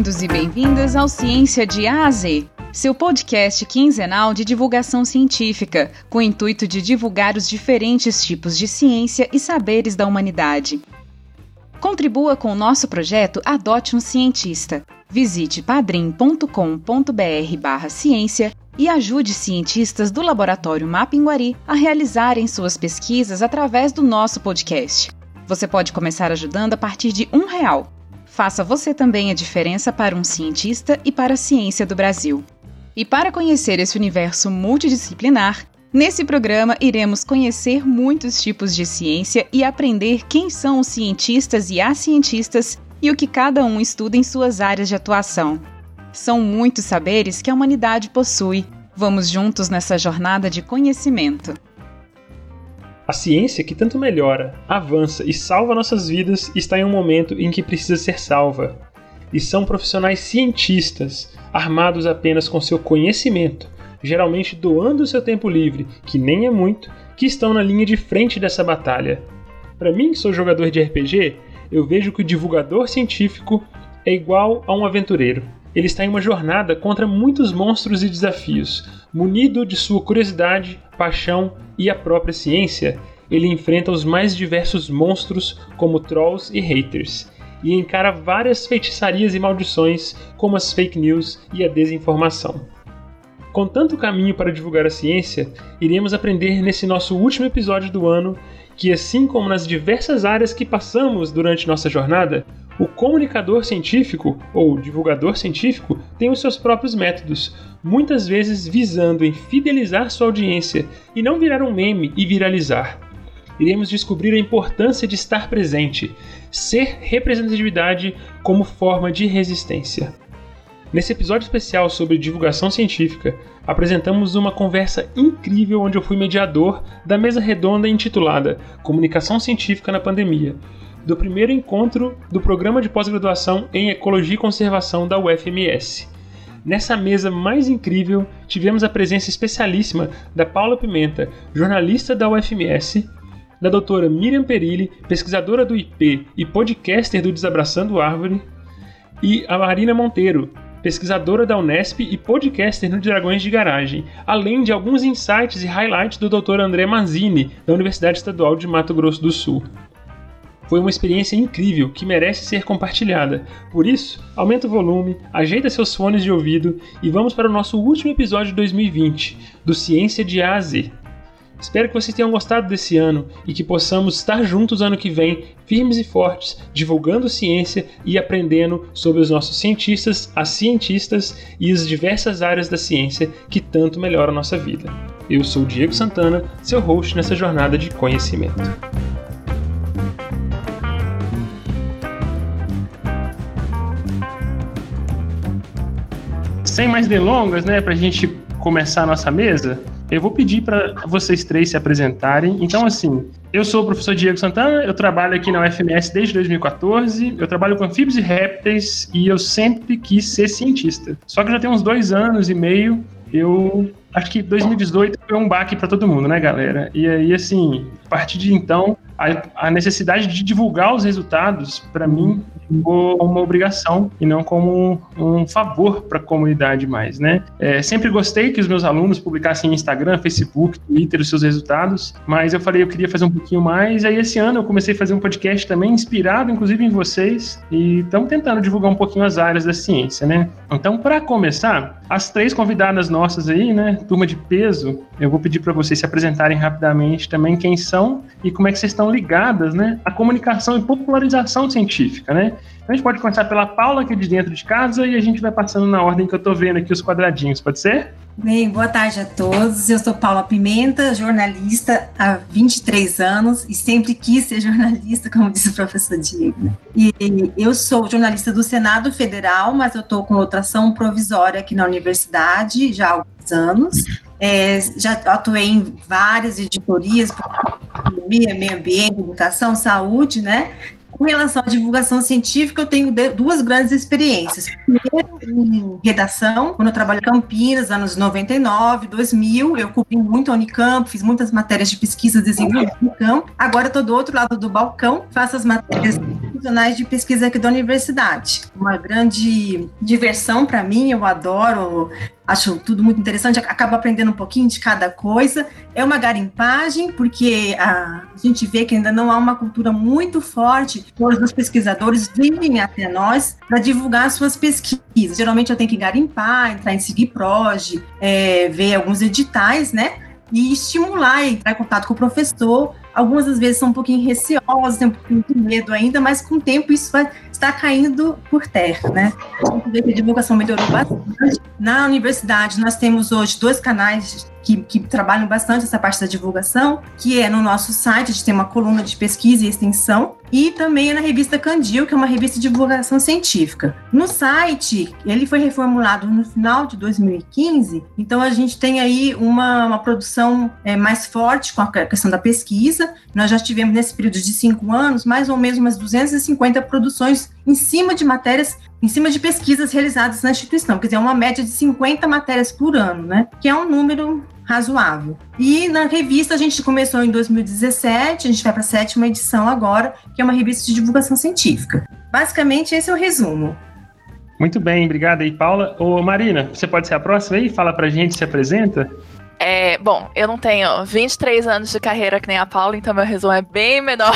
Bem-vindos e bem-vindas ao Ciência de A a Z, seu podcast quinzenal de divulgação científica, com o intuito de divulgar os diferentes tipos de ciência e saberes da humanidade. Contribua com o nosso projeto Adote um Cientista. Visite padrim.com.br barra ciência e ajude cientistas do Laboratório Mapinguari a realizarem suas pesquisas através do nosso podcast. Você pode começar ajudando a partir de um real. Faça você também a diferença para um cientista e para a ciência do Brasil. E para conhecer esse universo multidisciplinar, nesse programa iremos conhecer muitos tipos de ciência e aprender quem são os cientistas e as cientistas e o que cada um estuda em suas áreas de atuação. São muitos saberes que a humanidade possui. Vamos juntos nessa jornada de conhecimento. A ciência que tanto melhora, avança e salva nossas vidas está em um momento em que precisa ser salva. E são profissionais cientistas, armados apenas com seu conhecimento, geralmente doando seu tempo livre, que nem é muito, que estão na linha de frente dessa batalha. Para mim, que sou jogador de RPG, eu vejo que o divulgador científico é igual a um aventureiro. Ele está em uma jornada contra muitos monstros e desafios, munido de sua curiosidade, paixão e a própria ciência, ele enfrenta os mais diversos monstros, como trolls e haters, e encara várias feitiçarias e maldições, como as fake news e a desinformação. Com tanto caminho para divulgar a ciência, iremos aprender nesse nosso último episódio do ano que, assim como nas diversas áreas que passamos durante nossa jornada, o comunicador científico ou divulgador científico tem os seus próprios métodos, muitas vezes visando em fidelizar sua audiência e não virar um meme e viralizar. Iremos descobrir a importância de estar presente, ser representatividade como forma de resistência. Nesse episódio especial sobre divulgação científica, apresentamos uma conversa incrível onde eu fui mediador da mesa redonda intitulada Comunicação Científica na Pandemia, do primeiro encontro do programa de pós-graduação em Ecologia e Conservação da UFMS. Nessa mesa mais incrível, tivemos a presença especialíssima da Paula Pimenta, jornalista da UFMS, da doutora Miriam Perilli, pesquisadora do IP e podcaster do Desabraçando Árvore, e a Marina Monteiro, pesquisadora da Unesp e podcaster no Dragões de Garagem, além de alguns insights e highlights do Dr. André Manzini, da Universidade Estadual de Mato Grosso do Sul. Foi uma experiência incrível que merece ser compartilhada. Por isso, aumenta o volume, ajeita seus fones de ouvido e vamos para o nosso último episódio de 2020, do Ciência de A a Z. Espero que vocês tenham gostado desse ano e que possamos estar juntos ano que vem, firmes e fortes, divulgando ciência e aprendendo sobre os nossos cientistas, as cientistas e as diversas áreas da ciência que tanto melhoram a nossa vida. Eu sou Diego Santana, seu host nessa jornada de conhecimento. sem mais delongas, né, para a gente começar a nossa mesa, eu vou pedir para vocês três se apresentarem. Então, assim, eu sou o professor Diego Santana, eu trabalho aqui na UFMS desde 2014, eu trabalho com anfíbios e répteis e eu sempre quis ser cientista. Só que já tem uns dois anos e meio, eu acho que 2018 foi um baque para todo mundo, né, galera? E aí, assim, a partir de então, a, a necessidade de divulgar os resultados, para mim, ficou uma obrigação e não como um, favor para a comunidade mais, né? É, sempre gostei que os meus alunos publicassem no Instagram, Facebook, Twitter os seus resultados, mas eu falei eu queria fazer um pouquinho mais. Aí esse ano eu comecei a fazer um podcast também inspirado, inclusive em vocês, e estamos tentando divulgar um pouquinho as áreas da ciência, né? Então, para começar, as três convidadas nossas aí, né, turma de peso, eu vou pedir para vocês se apresentarem rapidamente também quem são e como é que vocês estão ligadas, né, à comunicação e popularização científica, né? A gente pode começar pela Paula, aqui de dentro de casa, e a gente vai passando na ordem que eu estou vendo aqui os quadradinhos, pode ser? Bem, boa tarde a todos. Eu sou Paula Pimenta, jornalista há 23 anos e sempre quis ser jornalista, como disse o professor Diego. E eu sou jornalista do Senado Federal, mas eu estou com outra ação provisória aqui na universidade já há alguns anos. É, já atuei em várias editorias, economia, meio ambiente, educação, saúde, né? Com relação à divulgação científica, eu tenho duas grandes experiências. Primeiro, em redação, quando eu trabalhei em Campinas, anos 99, 2000, eu cobri muito a Unicamp, fiz muitas matérias de pesquisa desenvolvimento no campo. Agora estou do outro lado do balcão, faço as matérias profissionais de pesquisa aqui da universidade. Uma grande diversão para mim, eu adoro, acho tudo muito interessante, acabo aprendendo um pouquinho de cada coisa. É uma garimpagem, porque a, gente vê que ainda não há uma cultura muito forte, todos os pesquisadores vêm até nós para divulgar suas pesquisas. Geralmente eu tenho que garimpar, entrar em SIGPROG, é, ver alguns editais, né? E estimular, entrar em contato com o professor Algumas das vezes são um pouquinho receosas, tem um pouquinho de medo ainda, mas com o tempo isso vai estar caindo por terra, né? Que a divulgação melhorou bastante. Na universidade, nós temos hoje dois canais que, que, trabalham bastante essa parte da divulgação, que é no nosso site, a gente tem uma coluna de pesquisa e extensão, e também é na revista Candil, que é uma revista de divulgação científica. No site, ele foi reformulado no final de 2015, então a gente tem aí uma, uma produção é, mais forte com a questão da pesquisa. Nós já tivemos, nesse período de cinco anos, mais ou menos umas 250 produções em cima de matérias em cima de pesquisas realizadas na instituição, quer dizer, é uma média de 50 matérias por ano, né? Que é um número razoável. E na revista a gente começou em 2017, a gente vai para a sétima edição agora, que é uma revista de divulgação científica. Basicamente, esse é o resumo. Muito bem, obrigado aí, Paula. Ô, Marina, você pode ser a próxima aí? Fala pra gente, se apresenta. É, bom, eu não tenho 23 anos de carreira que nem a Paula, então meu resumo é bem menor.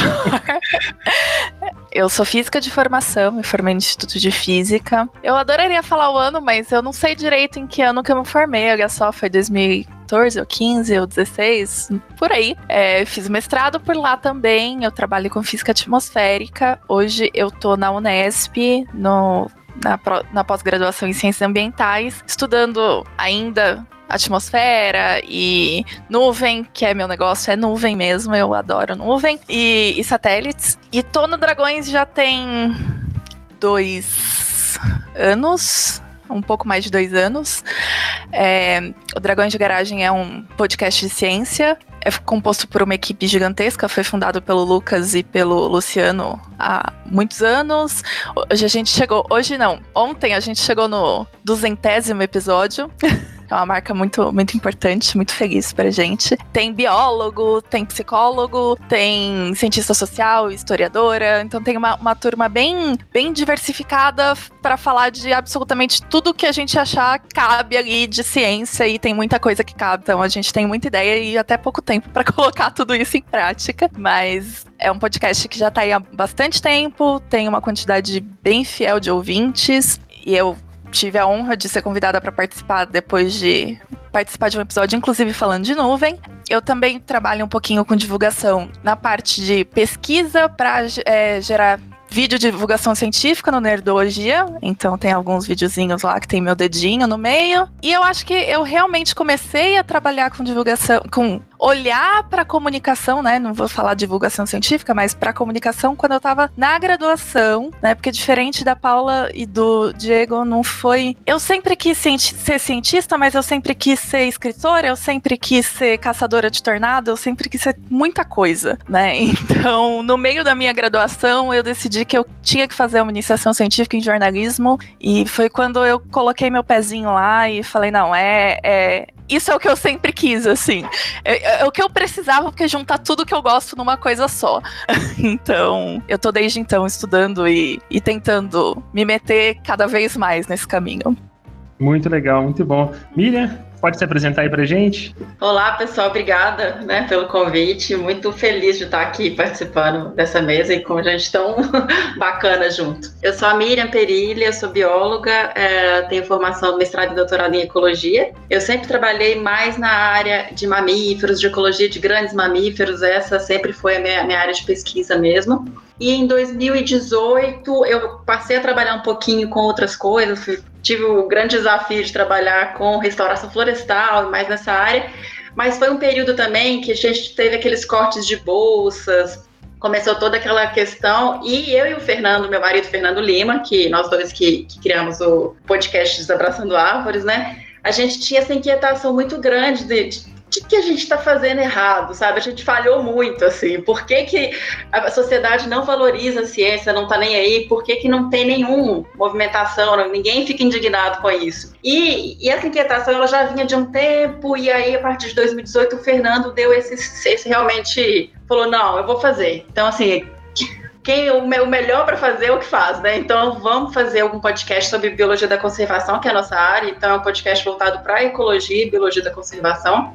eu sou física de formação, me formei no Instituto de Física. Eu adoraria falar o ano, mas eu não sei direito em que ano que eu me formei. Olha só, foi 2014 ou 15 ou 16, por aí. É, fiz mestrado por lá também. Eu trabalho com física atmosférica. Hoje eu tô na Unesp, no na, na pós-graduação em ciências ambientais, estudando ainda atmosfera e nuvem, que é meu negócio, é nuvem mesmo, eu adoro nuvem, e, e satélites. E tô no Dragões já tem dois anos, um pouco mais de dois anos. É, o Dragões de Garagem é um podcast de ciência. É composto por uma equipe gigantesca, foi fundado pelo Lucas e pelo Luciano há muitos anos. Hoje a gente chegou, hoje não, ontem a gente chegou no duzentésimo episódio. É uma marca muito, muito importante, muito feliz pra gente. Tem biólogo, tem psicólogo, tem cientista social, historiadora. Então tem uma, uma turma bem, bem diversificada para falar de absolutamente tudo que a gente achar cabe ali de ciência e tem muita coisa que cabe. Então a gente tem muita ideia e até pouco tempo para colocar tudo isso em prática. Mas é um podcast que já tá aí há bastante tempo, tem uma quantidade bem fiel de ouvintes. E eu tive a honra de ser convidada para participar depois de participar de um episódio, inclusive falando de nuvem. Eu também trabalho um pouquinho com divulgação na parte de pesquisa para é, gerar vídeo de divulgação científica no Nerdologia, então tem alguns videozinhos lá que tem meu dedinho no meio. E eu acho que eu realmente comecei a trabalhar com divulgação, com olhar para comunicação, né? Não vou falar divulgação científica, mas para comunicação quando eu estava na graduação, né? Porque diferente da Paula e do Diego, não foi. Eu sempre quis ser cientista, mas eu sempre quis ser escritora, eu sempre quis ser caçadora de tornado, eu sempre quis ser muita coisa, né? Então, no meio da minha graduação, eu decidi que eu tinha que fazer uma iniciação científica em jornalismo e foi quando eu coloquei meu pezinho lá e falei, não, é, é isso é o que eu sempre quis, assim. É, é, o que eu precisava, porque juntar tudo que eu gosto numa coisa só. então, eu tô desde então estudando e, e tentando me meter cada vez mais nesse caminho. Muito legal, muito bom. Miriam, pode se apresentar aí pra gente? Olá, pessoal, obrigada né, pelo convite. Muito feliz de estar aqui participando dessa mesa e com gente tão bacana junto. Eu sou a Miriam Perilha, sou bióloga, é, tenho formação mestrado e doutorado em ecologia. Eu sempre trabalhei mais na área de mamíferos, de ecologia de grandes mamíferos, essa sempre foi a minha, minha área de pesquisa mesmo. E em 2018 eu passei a trabalhar um pouquinho com outras coisas, tive o grande desafio de trabalhar com restauração florestal, mais nessa área, mas foi um período também que a gente teve aqueles cortes de bolsas, começou toda aquela questão, e eu e o Fernando, meu marido Fernando Lima, que nós dois que, que criamos o podcast Desabraçando Árvores, né? A gente tinha essa inquietação muito grande de, de que, que a gente está fazendo errado, sabe? A gente falhou muito, assim. Por que, que a sociedade não valoriza a ciência, não está nem aí? Por que, que não tem nenhuma movimentação? Ninguém fica indignado com isso. E, e, essa inquietação ela já vinha de um tempo, e aí, a partir de 2018, o Fernando deu esse, esse realmente falou: não, eu vou fazer. Então, assim, quem o, o melhor para fazer é o que faz, né? Então vamos fazer algum podcast sobre biologia da conservação, que é a nossa área. Então é um podcast voltado para ecologia e biologia da conservação.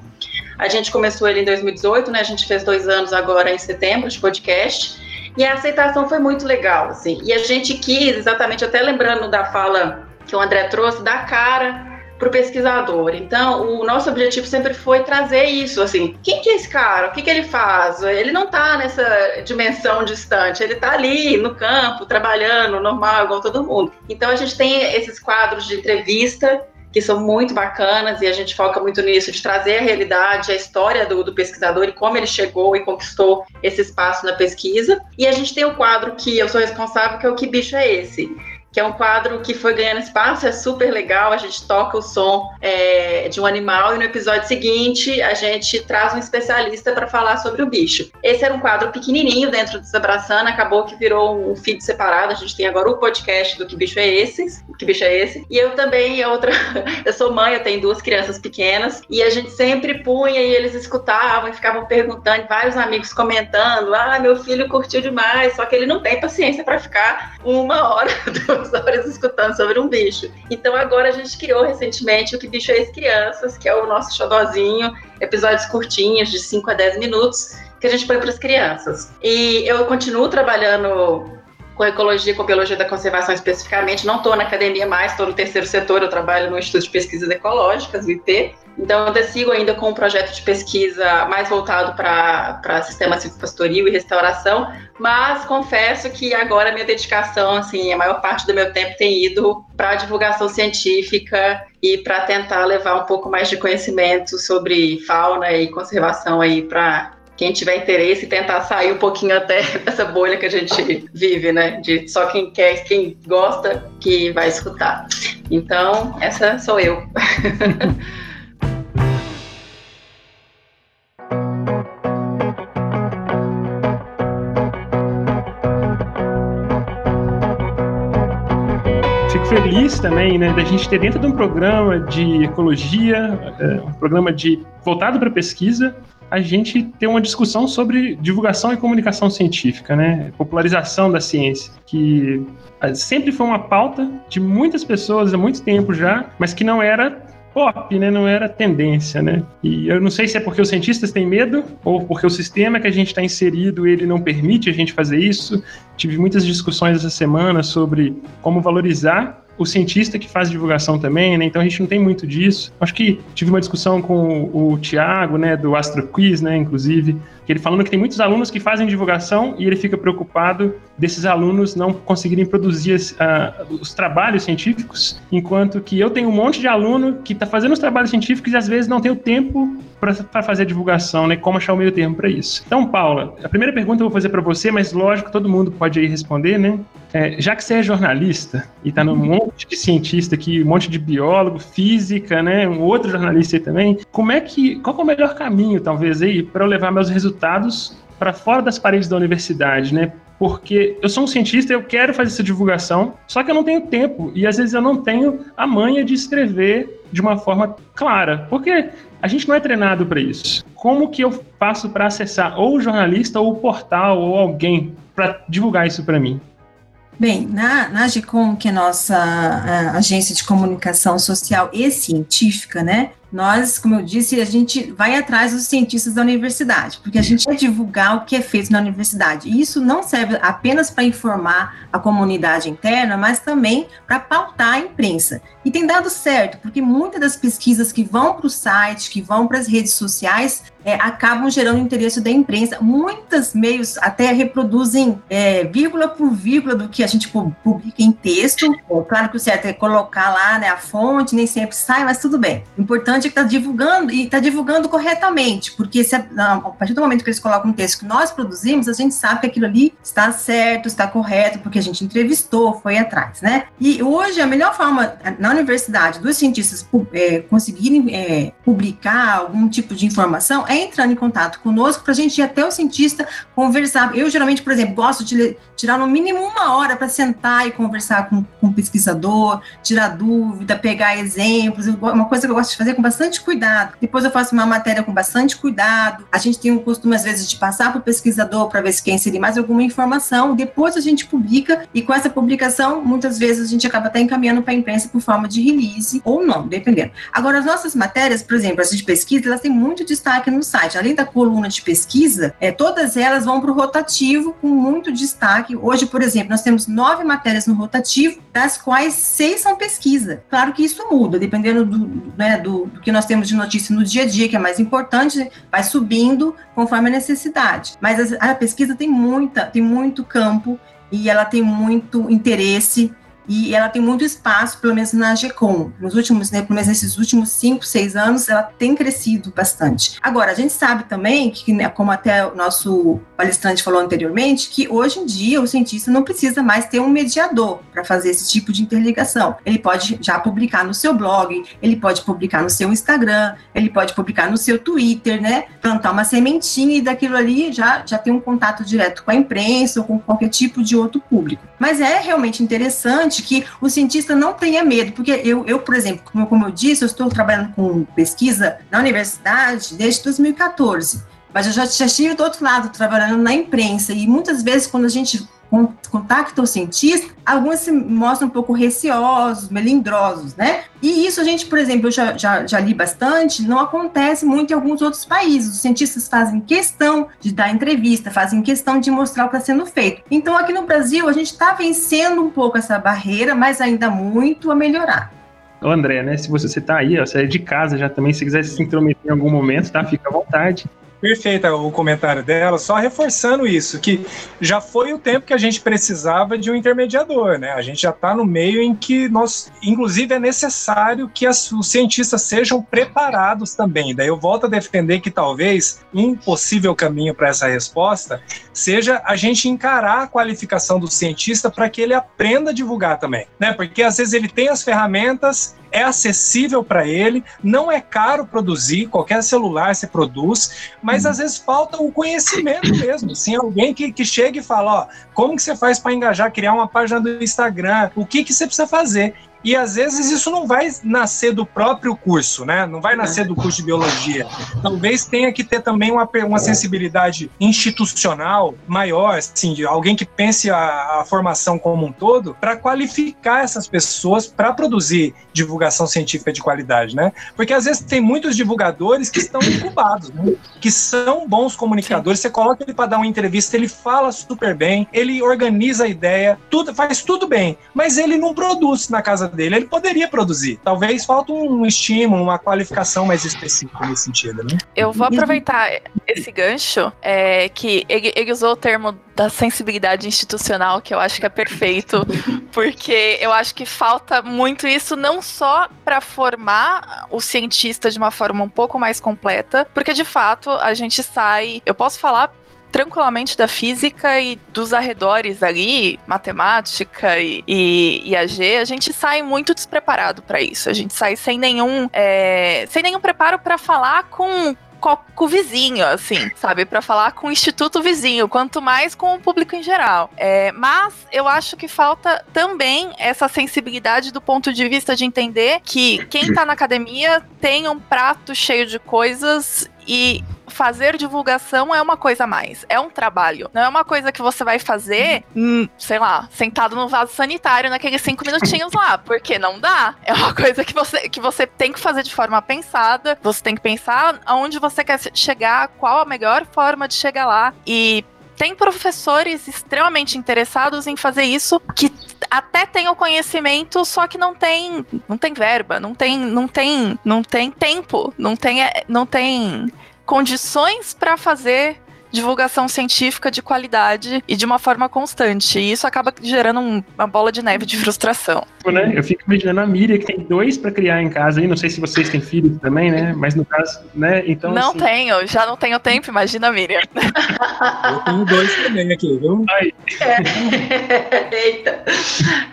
A gente começou ele em 2018, né? A gente fez dois anos agora em setembro de podcast. E a aceitação foi muito legal, assim. E a gente quis, exatamente, até lembrando da fala que o André trouxe, da cara para o pesquisador. Então, o nosso objetivo sempre foi trazer isso, assim, quem que é esse cara? O que, que ele faz? Ele não está nessa dimensão distante, ele está ali no campo, trabalhando, normal, igual todo mundo. Então, a gente tem esses quadros de entrevista que são muito bacanas e a gente foca muito nisso, de trazer a realidade, a história do, do, pesquisador e como ele chegou e conquistou esse espaço na pesquisa. E a gente tem o quadro que eu sou responsável, que é o Que Bicho é Esse? Que é um quadro que foi ganhando espaço, é super legal. A gente toca o som é, de um animal e no episódio seguinte a gente traz um especialista para falar sobre o bicho. Esse era um quadro pequenininho dentro do Desabraçando, acabou que virou um feed separado. A gente tem agora o podcast do Que Bicho é Esse? Que Bicho é Esse? E eu também, outra, eu sou mãe, eu tenho duas crianças pequenas e a gente sempre punha e eles escutavam e ficavam perguntando, vários amigos comentando: ah, meu filho curtiu demais, só que ele não tem paciência para ficar uma hora duas horas escutando sobre um bicho. Então agora a gente criou recentemente o Que Bicho é Esse Crianças, que é o nosso xodozinho, episódios curtinhos, de 5 a 10 minutos, que a gente põe para as crianças. E eu continuo trabalhando com ecologia, com biologia da conservação especificamente. Não estou na academia mais, estou no terceiro setor, eu trabalho no Instituto de Pesquisas Ecológicas, o IP. Então, eu sigo ainda com um projeto de pesquisa mais voltado para sistema silvopastoril e restauração, mas confesso que agora minha dedicação, assim, a maior parte do meu tempo tem ido para a divulgação científica e para tentar levar um pouco mais de conhecimento sobre fauna e conservação aí para quem tiver interesse, tentar sair um pouquinho até dessa bolha que a gente vive, né? De só quem quer, quem gosta, que vai escutar. Então, essa sou eu. Feliz também, né, da gente ter dentro de um programa de ecologia, é, um programa de voltado para pesquisa, a gente ter uma discussão sobre divulgação e comunicação científica, né? Popularização da ciência, que ah, sempre foi uma pauta de muitas pessoas há muito tempo já, mas que não era pop, né? Não era tendência, né? E eu não sei se é porque os cientistas têm medo ou porque o sistema que a gente está inserido ele não permite a gente fazer isso. Tive muitas discussões essa semana sobre como valorizar o cientista que faz divulgação também, né? Então a gente não tem muito disso. Acho que tive uma discussão com o, o Tiago, né, do Astro Quiz, né, inclusive, que ele falando que tem muitos alunos que fazem divulgação e ele fica preocupado desses alunos não conseguirem produzir uh, os trabalhos científicos, enquanto que eu tenho um monte de aluno que está fazendo os trabalhos científicos e às vezes não tem o tempo para fazer a divulgação, né? Como achar o meio termo para isso. Então, Paula, a primeira pergunta eu vou fazer para você, mas lógico, todo mundo pode aí responder, né? É, já que você é jornalista e está num uhum. monte de cientista aqui, um monte de biólogo, física, né? Um outro jornalista aí também, como é que, qual é o melhor caminho, talvez, aí, para eu levar meus resultados para fora das paredes da universidade, né? Porque eu sou um cientista, eu quero fazer essa divulgação, só que eu não tenho tempo e às vezes eu não tenho a manha de escrever de uma forma clara. Porque a gente não é treinado para isso. Como que eu faço para acessar ou o jornalista, ou o portal, ou alguém para divulgar isso para mim? Bem, na, na AGCOM, que é nossa agência de comunicação social e científica, né, nós, como eu disse, a gente vai atrás dos cientistas da universidade, porque a gente quer divulgar o que é feito na universidade. E isso não serve apenas para informar a comunidade interna, mas também para pautar a imprensa. E tem dado certo, porque muitas das pesquisas que vão para o site, que vão para as redes sociais, é, acabam gerando interesse da imprensa. Muitos meios até reproduzem é, vírgula por vírgula do que a gente publica em texto. Claro que o certo é colocar lá né, a fonte, nem sempre sai, mas tudo bem. O importante é que está divulgando e está divulgando corretamente, porque se, a, a partir do momento que eles colocam um texto que nós produzimos, a gente sabe que aquilo ali está certo, está correto, porque a gente entrevistou, foi atrás, né? E hoje a melhor forma na universidade dos cientistas é, conseguirem é, publicar algum tipo de informação é entrando em contato conosco para a gente ir até o cientista conversar. Eu, geralmente, por exemplo, gosto de tirar no mínimo uma hora para sentar e conversar com, com o pesquisador, tirar dúvida, pegar exemplos, uma coisa que eu gosto de fazer com bastante cuidado. Depois eu faço uma matéria com bastante cuidado. A gente tem o costume, às vezes, de passar para o pesquisador para ver se quer inserir mais alguma informação. Depois a gente publica e com essa publicação, muitas vezes a gente acaba até encaminhando para a imprensa por forma de release ou não, dependendo. Agora, as nossas matérias, por exemplo, as de pesquisa, elas têm muito destaque no site. Além da coluna de pesquisa, é, todas elas vão para o rotativo com muito destaque. Hoje, por exemplo, nós temos nove matérias no rotativo, das quais seis são pesquisa. Claro que isso muda, dependendo do, né, do, do que nós temos de notícia no dia a dia, que é mais importante, vai subindo conforme a necessidade. Mas a, a pesquisa tem muita, tem muito campo e ela tem muito interesse e ela tem muito espaço, pelo menos na GECOM. Nos últimos, né, pelo menos nesses últimos cinco, seis anos, ela tem crescido bastante. Agora, a gente sabe também que, né, como até o nosso palestrante falou anteriormente, que hoje em dia o cientista não precisa mais ter um mediador para fazer esse tipo de interligação. Ele pode já publicar no seu blog, ele pode publicar no seu Instagram, ele pode publicar no seu Twitter, né? Plantar uma sementinha e daquilo ali já, já tem um contato direto com a imprensa ou com qualquer tipo de outro público. Mas é realmente interessante que o cientista não tenha medo, porque eu, eu por exemplo, como, como eu disse, eu estou trabalhando com pesquisa na universidade desde 2014. Mas eu já, já estive do outro lado, trabalhando na imprensa, e muitas vezes, quando a gente contacta o cientista, alguns se mostram um pouco receosos, melindrosos, né? E isso a gente, por exemplo, eu já, já, já, li bastante, não acontece muito em alguns outros países. Os cientistas fazem questão de dar entrevista, fazem questão de mostrar o que está sendo feito. Então, aqui no Brasil, a gente está vencendo um pouco essa barreira, mas ainda muito a melhorar. Ô André, né? Se você está aí, ó, você é de casa já também, se quiser se intrometer em algum momento, tá? Fica à vontade. Perfeito o comentário dela, só reforçando isso, que já foi o tempo que a gente precisava de um intermediador, né? A gente já está no meio em que nós, inclusive, é necessário que as, os cientistas sejam preparados também. Daí eu volto a defender que talvez um possível caminho para essa resposta seja a gente encarar a qualificação do cientista para que ele aprenda a divulgar também, né? Porque às vezes ele tem as ferramentas, é acessível para ele, não é caro produzir, qualquer celular se produz, às vezes falta o conhecimento mesmo. Sim, alguém que, que chega e fala: ó, como que você faz para engajar, criar uma página do Instagram, o que, que você precisa fazer? E às vezes isso não vai nascer do próprio curso, né? Não vai nascer do curso de biologia. Talvez tenha que ter também uma, uma sensibilidade institucional maior, assim, de alguém que pense a, a formação como um todo, para qualificar essas pessoas para produzir divulgação científica de qualidade, né? Porque às vezes tem muitos divulgadores que estão incubados, né? que são bons comunicadores. Você coloca ele para dar uma entrevista, ele fala super bem, ele organiza a ideia, tudo faz tudo bem, mas ele não produz na casa dele, ele poderia produzir. Talvez falta um estímulo, uma qualificação mais específica nesse sentido, né? Eu vou aproveitar esse gancho, é, que ele, ele usou o termo da sensibilidade institucional, que eu acho que é perfeito, porque eu acho que falta muito isso, não só para formar o cientista de uma forma um pouco mais completa, porque de fato a gente sai. Eu posso falar tranquilamente da física e dos arredores ali, matemática e, e, e AG, a gente sai muito despreparado para isso. A gente sai sem nenhum, é, sem nenhum preparo para falar com com o vizinho, assim, sabe? Para falar com o instituto vizinho, quanto mais com o público em geral. É, mas eu acho que falta também essa sensibilidade do ponto de vista de entender que quem tá na academia tem um prato cheio de coisas e fazer divulgação é uma coisa a mais. É um trabalho. Não é uma coisa que você vai fazer, hum, sei lá, sentado no vaso sanitário naqueles cinco minutinhos lá. Porque não dá. É uma coisa que você, que você tem que fazer de forma pensada. Você tem que pensar aonde você quer chegar, qual a melhor forma de chegar lá. E tem professores extremamente interessados em fazer isso que até tem o conhecimento, só que não tem, não tem verba, não tem, não tem, não tem tempo, não tem, não tem condições para fazer divulgação científica de qualidade e de uma forma constante. E isso acaba gerando uma bola de neve de frustração. Né? Eu fico imaginando a Miriam que tem dois para criar em casa aí. Não sei se vocês têm filhos também, né? Mas no caso, né? Então. Não assim... tenho, já não tenho tempo, imagina a Miriam. Eu tenho dois também aqui, viu? É. Eita.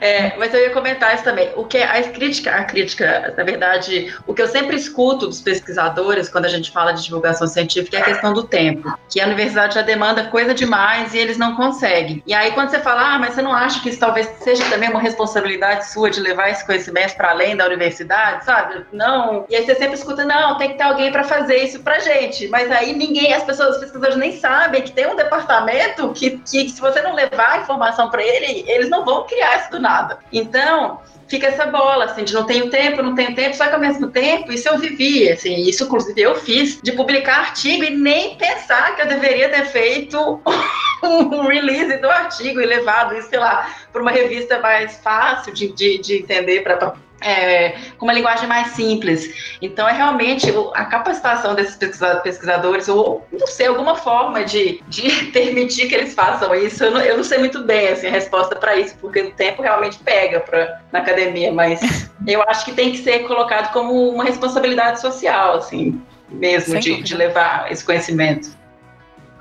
É, mas eu ia comentar isso também. O que a crítica, a crítica, na verdade, o que eu sempre escuto dos pesquisadores quando a gente fala de divulgação científica é a questão do tempo, que a universidade já demanda coisa demais e eles não conseguem. E aí quando você fala, ah, mas você não acha que isso talvez seja também uma responsabilidade sua de levar esse conhecimento para além da universidade, sabe? Não. E aí você sempre escuta, não, tem que ter alguém para fazer isso pra gente. Mas aí ninguém, as pessoas, os pesquisadores nem sabem que tem um departamento que, que se você não levar a informação para ele, eles não vão criar isso do nada. Então, fica essa bola, assim, de não tenho tempo, não tenho tempo, só que ao mesmo tempo, isso eu vivi, assim, isso inclusive eu fiz, de publicar artigo e nem pensar que eu deveria ter feito um release do artigo e levado isso, sei lá, para uma revista mais fácil de, de, de entender para é, com uma linguagem mais simples. Então, é realmente a capacitação desses pesquisadores, ou não sei, alguma forma de, de permitir que eles façam isso. Eu não, eu não sei muito bem assim, a resposta para isso, porque o tempo realmente pega pra, na academia, mas eu acho que tem que ser colocado como uma responsabilidade social, assim, mesmo, de, de levar esse conhecimento.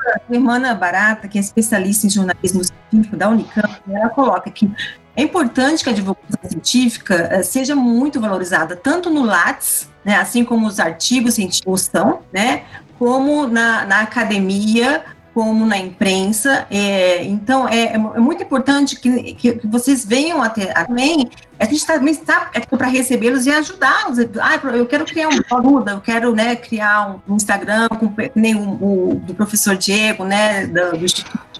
A irmã Barata, que é especialista em jornalismo científico da Unicamp, ela coloca que é importante que a divulgação científica uh, seja muito valorizada, tanto no Lattes, né, assim como os artigos científicos são, né, como na, na academia, como na imprensa. É, então, é, é, muito importante que, que, vocês venham até também. A gente também está para recebê-los e ajudá-los. Ah, eu quero criar um blog, eu quero né, criar um Instagram, com, nem o, o do professor Diego, né, do, do Instituto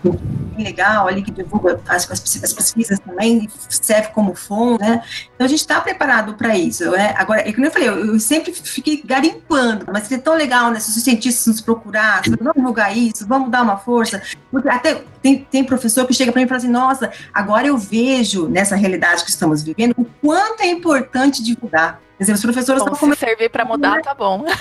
legal ali que divulga as, as, pesquisas também, serve como fonte, né? Então a gente está preparado para isso, né? Agora, é como eu falei, eu, eu, sempre fiquei garimpando, mas é tão legal, né? Se os cientistas nos procurar, vamos divulgar isso, vamos dar uma força. Até tem, tem professor que chega para mim e fala assim: nossa, agora eu vejo nessa realidade que estamos vivendo o quanto é importante divulgar. Quer dizer, os professores bom, estão se servir para mudar, tá bom.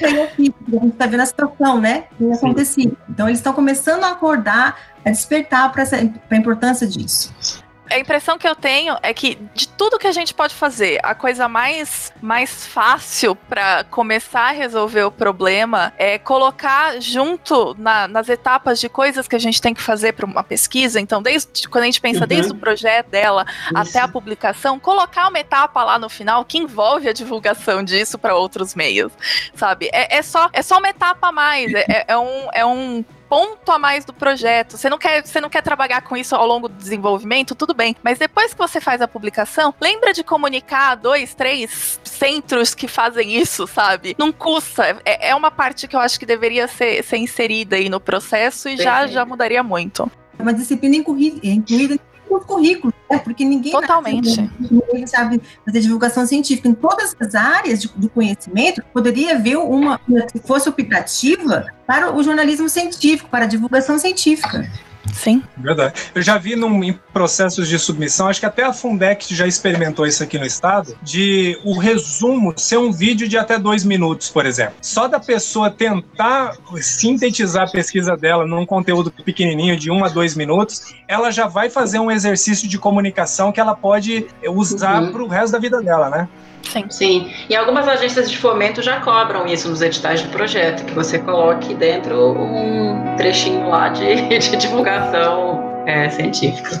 É, a gente está vendo a situação, né? Que tem acontecido. Então, eles estão começando a acordar, a despertar para a importância disso a impressão que eu tenho é que de tudo que a gente pode fazer, a coisa mais, mais fácil para começar a resolver o problema é colocar junto na, nas etapas de coisas que a gente tem que fazer para uma pesquisa. Então, desde quando a gente pensa uhum. desde o projeto dela Isso. até a publicação, colocar uma etapa lá no final que envolve a divulgação disso para outros meios, sabe? É, é, só, é só uma etapa a mais. É, é, é um, é um ponto a mais do projeto. Você não quer, você não quer trabalhar com isso ao longo do desenvolvimento, tudo bem. Mas depois que você faz a publicação, lembra de comunicar dois, três centros que fazem isso, sabe? Não custa. É, é uma parte que eu acho que deveria ser, ser inserida aí no processo e já, já mudaria muito. É uma disciplina incluída no currículo, né? porque ninguém Totalmente. ninguém sabe fazer divulgação científica. Em todas as áreas de, do conhecimento, poderia haver uma, se fosse optativa para o jornalismo científico, para a divulgação científica. Sim. Verdade. Eu já vi num, em processos de submissão, acho que até a Fundex já experimentou isso aqui no estado, de o resumo ser um vídeo de até dois minutos, por exemplo. Só da pessoa tentar sintetizar a pesquisa dela num conteúdo pequenininho de um a dois minutos, ela já vai fazer um exercício de comunicação que ela pode usar uhum. para o resto da vida dela, né? Sim. Sim. E algumas agências de fomento já cobram isso nos editais de projeto, que você coloque dentro um trechinho lá de, de divulgação é, científica.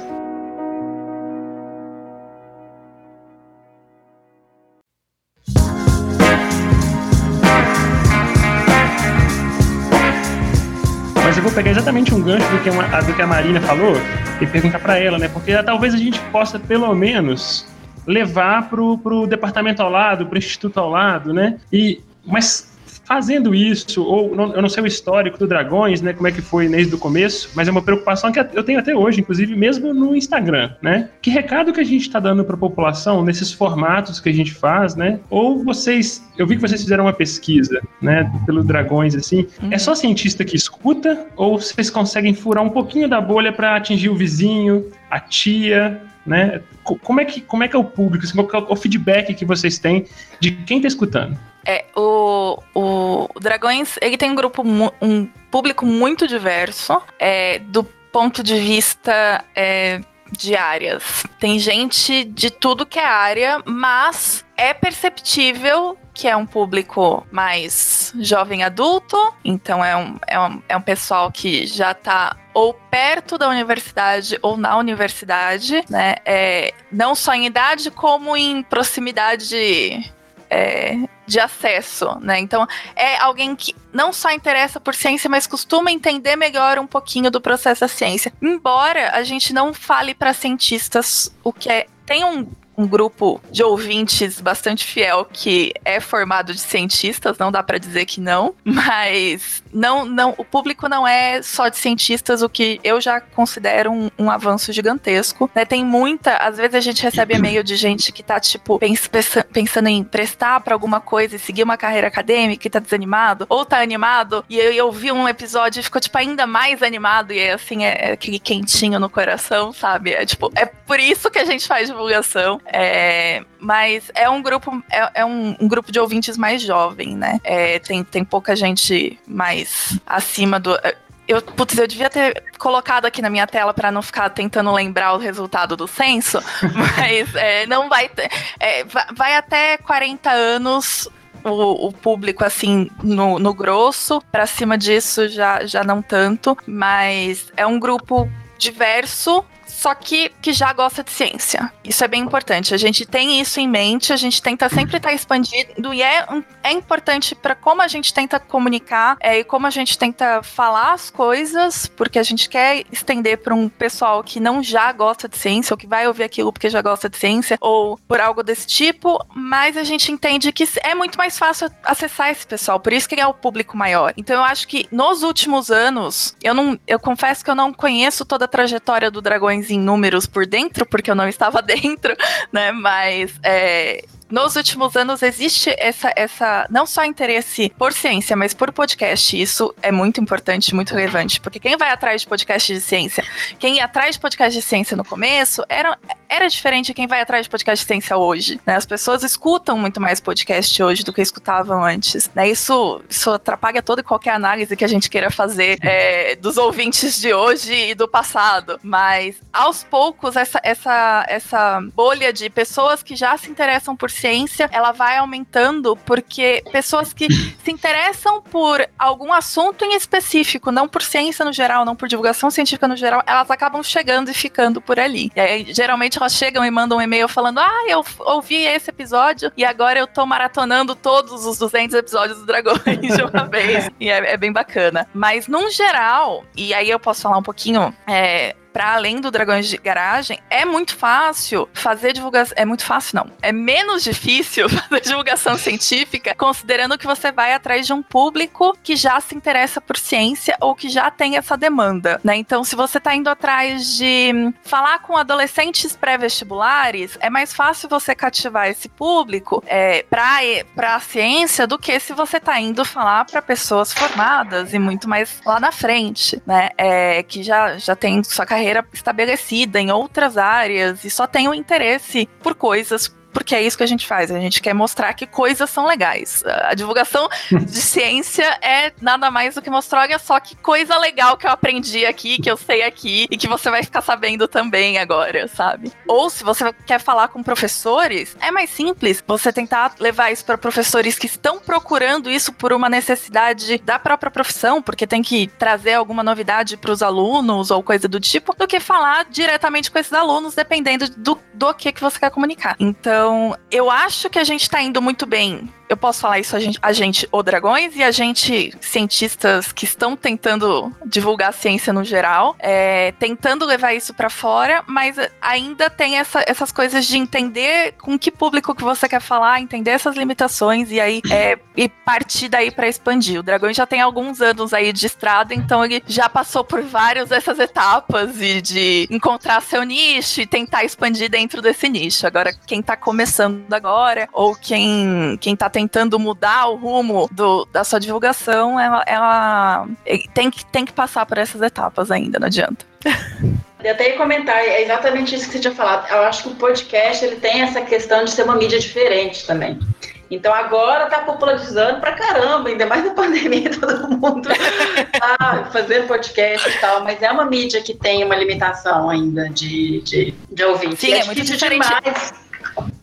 Mas eu vou pegar exatamente um gancho do que, uma, do que a Marina falou e perguntar para ela, né? Porque talvez a gente possa, pelo menos, levar para o departamento ao lado, para o instituto ao lado, né? E, mas fazendo isso, ou não, eu não sei o histórico do Dragões, né, como é que foi desde o começo, mas é uma preocupação que eu tenho até hoje, inclusive mesmo no Instagram, né? Que recado que a gente está dando para a população nesses formatos que a gente faz, né? Ou vocês, eu vi que vocês fizeram uma pesquisa, né, pelo Dragões assim, é só cientista que escuta ou vocês conseguem furar um pouquinho da bolha para atingir o vizinho, a tia, né? Como é que, como é, que é o público? Assim, qual é o feedback que vocês têm de quem está escutando? É, o, o Dragões, ele tem um grupo, um público muito diverso, é, do ponto de vista é, de áreas. Tem gente de tudo que é área, mas é perceptível que é um público mais jovem adulto, então é um, é um, é um pessoal que já está ou perto da universidade ou na universidade, né? É, não só em idade, como em proximidade é, de acesso, né? Então, é alguém que não só interessa por ciência, mas costuma entender melhor um pouquinho do processo da ciência. Embora a gente não fale para cientistas o que é. Tem um um grupo de ouvintes bastante fiel que é formado de cientistas, não dá para dizer que não, mas não, não, o público não é só de cientistas, o que eu já considero um, um avanço gigantesco. Né? Tem muita, às vezes a gente recebe e-mail de gente que tá tipo pens, pensando em prestar para alguma coisa e seguir uma carreira acadêmica e tá desanimado, ou tá animado, e eu, eu vi um episódio e ficou tipo ainda mais animado e é assim é, é aquele quentinho no coração, sabe? É tipo, é por isso que a gente faz divulgação. É, mas é um grupo, é, é um, um, grupo de ouvintes mais jovem, né? É, tem, tem pouca gente mais acima do. Eu, putz, eu devia ter colocado aqui na minha tela para não ficar tentando lembrar o resultado do censo, mas é, não vai ter. É, vai até 40 anos o, o, público, assim, no, no grosso. Para cima disso, já, já não tanto. Mas é um grupo diverso só que que já gosta de ciência. Isso é bem importante. A gente tem isso em mente, a gente tenta sempre estar tá expandindo e é, é importante para como a gente tenta comunicar é, e como a gente tenta falar as coisas, porque a gente quer estender para um pessoal que não já gosta de ciência ou que vai ouvir aquilo porque já gosta de ciência ou por algo desse tipo, mas a gente entende que é muito mais fácil acessar esse pessoal, por isso que é o público maior. Então eu acho que nos últimos anos, eu não, eu confesso que eu não conheço toda a trajetória do Dragões em números por dentro, porque eu não estava dentro, né? Mas é, nos últimos anos existe essa, essa não só interesse por ciência, mas por podcast. Isso é muito importante, muito relevante, porque quem vai atrás de podcast de ciência, quem ia atrás de podcast de ciência no começo, era, era diferente quem vai atrás de podcast de ciência hoje. Né? As pessoas escutam muito mais podcast hoje do que escutavam antes. Né? Isso, isso atrapalha toda e qualquer análise que a gente queira fazer é, dos ouvintes de hoje e do passado. Mas aos poucos, essa, essa, essa bolha de pessoas que já se interessam por ciência, ela vai aumentando porque pessoas que se interessam por algum assunto em específico, não por ciência no geral, não por divulgação científica no geral, elas acabam chegando e ficando por ali. E aí, geralmente elas chegam e mandam um e-mail falando: "Ah, eu ouvi esse episódio e agora eu tô maratonando todos os 200 episódios do Dragões de uma vez". E é, é, bem bacana. Mas, num geral, e aí eu posso falar um pouquinho é, para além do Dragões de Garagem, é muito fácil fazer divulgação. É muito fácil, não. É menos difícil fazer divulgação científica, considerando que você vai atrás de um público que já se interessa por ciência ou que já tem essa demanda, né? Então, se você está indo atrás de falar com adolescentes pré-vestibulares, é mais fácil você cativar esse público é, para a ciência do que se você está indo falar para pessoas formadas e muito mais lá na frente, né? É, que já, já tem sua carreira carreira estabelecida em outras áreas e só tem um interesse por coisas porque é isso que a gente faz. A gente quer mostrar que coisas são legais. A divulgação de ciência é nada mais do que mostrar, olha só que coisa legal que eu aprendi aqui, que eu sei aqui e que você vai ficar sabendo também agora, sabe? Ou se você quer falar com professores, é mais simples você tentar levar isso para professores que estão procurando isso por uma necessidade da própria profissão, porque tem que trazer alguma novidade para os alunos ou coisa do tipo, do que falar diretamente com esses alunos, dependendo do, do que, que você quer comunicar. Então, então, eu acho que a gente está indo muito bem eu posso falar isso a gente, a gente, Dragões, e a gente, cientistas que estão tentando divulgar a ciência no geral, é, tentando levar isso para fora, mas ainda tem essa, essas coisas de entender com que público que você quer falar, entender essas limitações e aí é, e partir daí para expandir. O Dragões já tem alguns anos aí de estrada, então ele já passou por várias dessas etapas e de encontrar seu nicho e tentar expandir dentro desse nicho. Agora, quem tá começando agora, ou quem, quem tá tentando tentando mudar o rumo do, da sua divulgação, ela, ela tem, que, tem que passar por essas etapas ainda, não adianta. Eu até ia comentar, é exatamente isso que você tinha falado. Eu acho que o podcast ele tem essa questão de ser uma mídia diferente também. Então agora está popularizando pra caramba, ainda mais na pandemia, todo mundo tá fazendo podcast e tal, mas é uma mídia que tem uma limitação ainda de, de, de ouvinte. Sim, é, é muito diferente. Demais.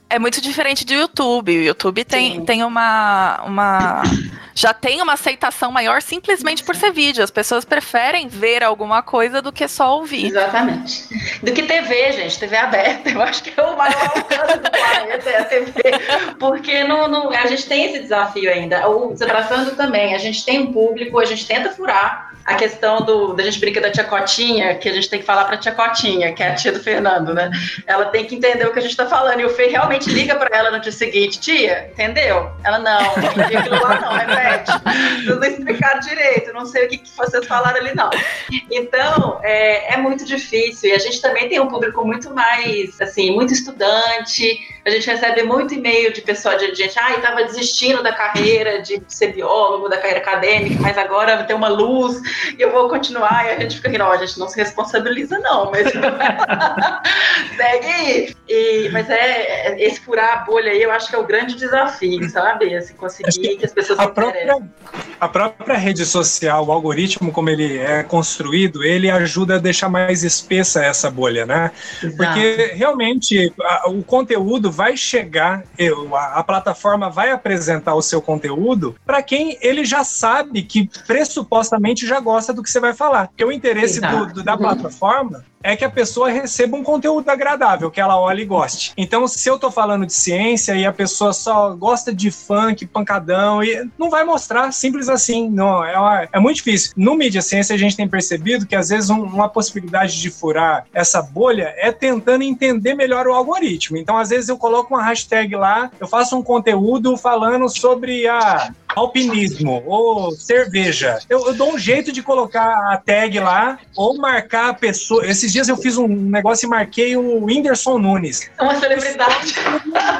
É muito diferente do YouTube. O YouTube tem, tem uma, uma já tem uma aceitação maior simplesmente por ser vídeo. As pessoas preferem ver alguma coisa do que só ouvir. Exatamente. Do que TV, gente, TV aberta. Eu acho que é o maior alcance do planeta é a TV. Porque não, não, a gente tem esse desafio ainda. O Tratando também. A gente tem um público, a gente tenta furar a questão do. Da gente brinca da tia Cotinha, que a gente tem que falar pra tia Cotinha, que é a tia do Fernando, né? Ela tem que entender o que a gente tá falando. E o Fê realmente liga pra ela no dia seguinte, tia, entendeu? Ela não, aquilo lá, não, repete. Não explicaram direito, não sei o que, que vocês falaram ali, não. Então, é, é muito difícil. E a gente também tem um público muito mais, assim, muito estudante. A gente recebe muito e-mail de pessoa de gente, ah, estava desistindo da carreira de ser biólogo, da carreira acadêmica, mas agora tem uma luz eu vou continuar. E a gente fica, não, a gente não se responsabiliza, não, mas segue aí. E, mas é, é, esse furar a bolha aí, eu acho que é o grande desafio, sabe? Assim, conseguir que, que, as pessoas a própria, a própria rede social, o algoritmo, como ele é construído, ele ajuda a deixar mais espessa essa bolha, né? Exato. Porque realmente a, o conteúdo vai chegar, eu, a, a plataforma vai apresentar o seu conteúdo para quem ele já sabe que pressupostamente já gosta do que você vai falar. Porque o interesse do, do, da plataforma é que a pessoa receba um conteúdo agradável, que ela olhe e goste. Então, se eu tô falando de ciência e a pessoa só gosta de funk, pancadão, e não vai mostrar, simples assim. Não, é, é muito difícil. No mídia ciência, a gente tem percebido que às vezes um, uma possibilidade de furar essa bolha é tentando entender melhor o algoritmo. Então, às vezes, eu coloco uma hashtag lá, eu faço um conteúdo falando sobre a alpinismo ou cerveja. Eu, eu, dou um jeito de colocar a tag lá ou marcar a pessoa. Esses dias eu fiz um negócio e marquei o Whindersson Nunes. Uma celebridade.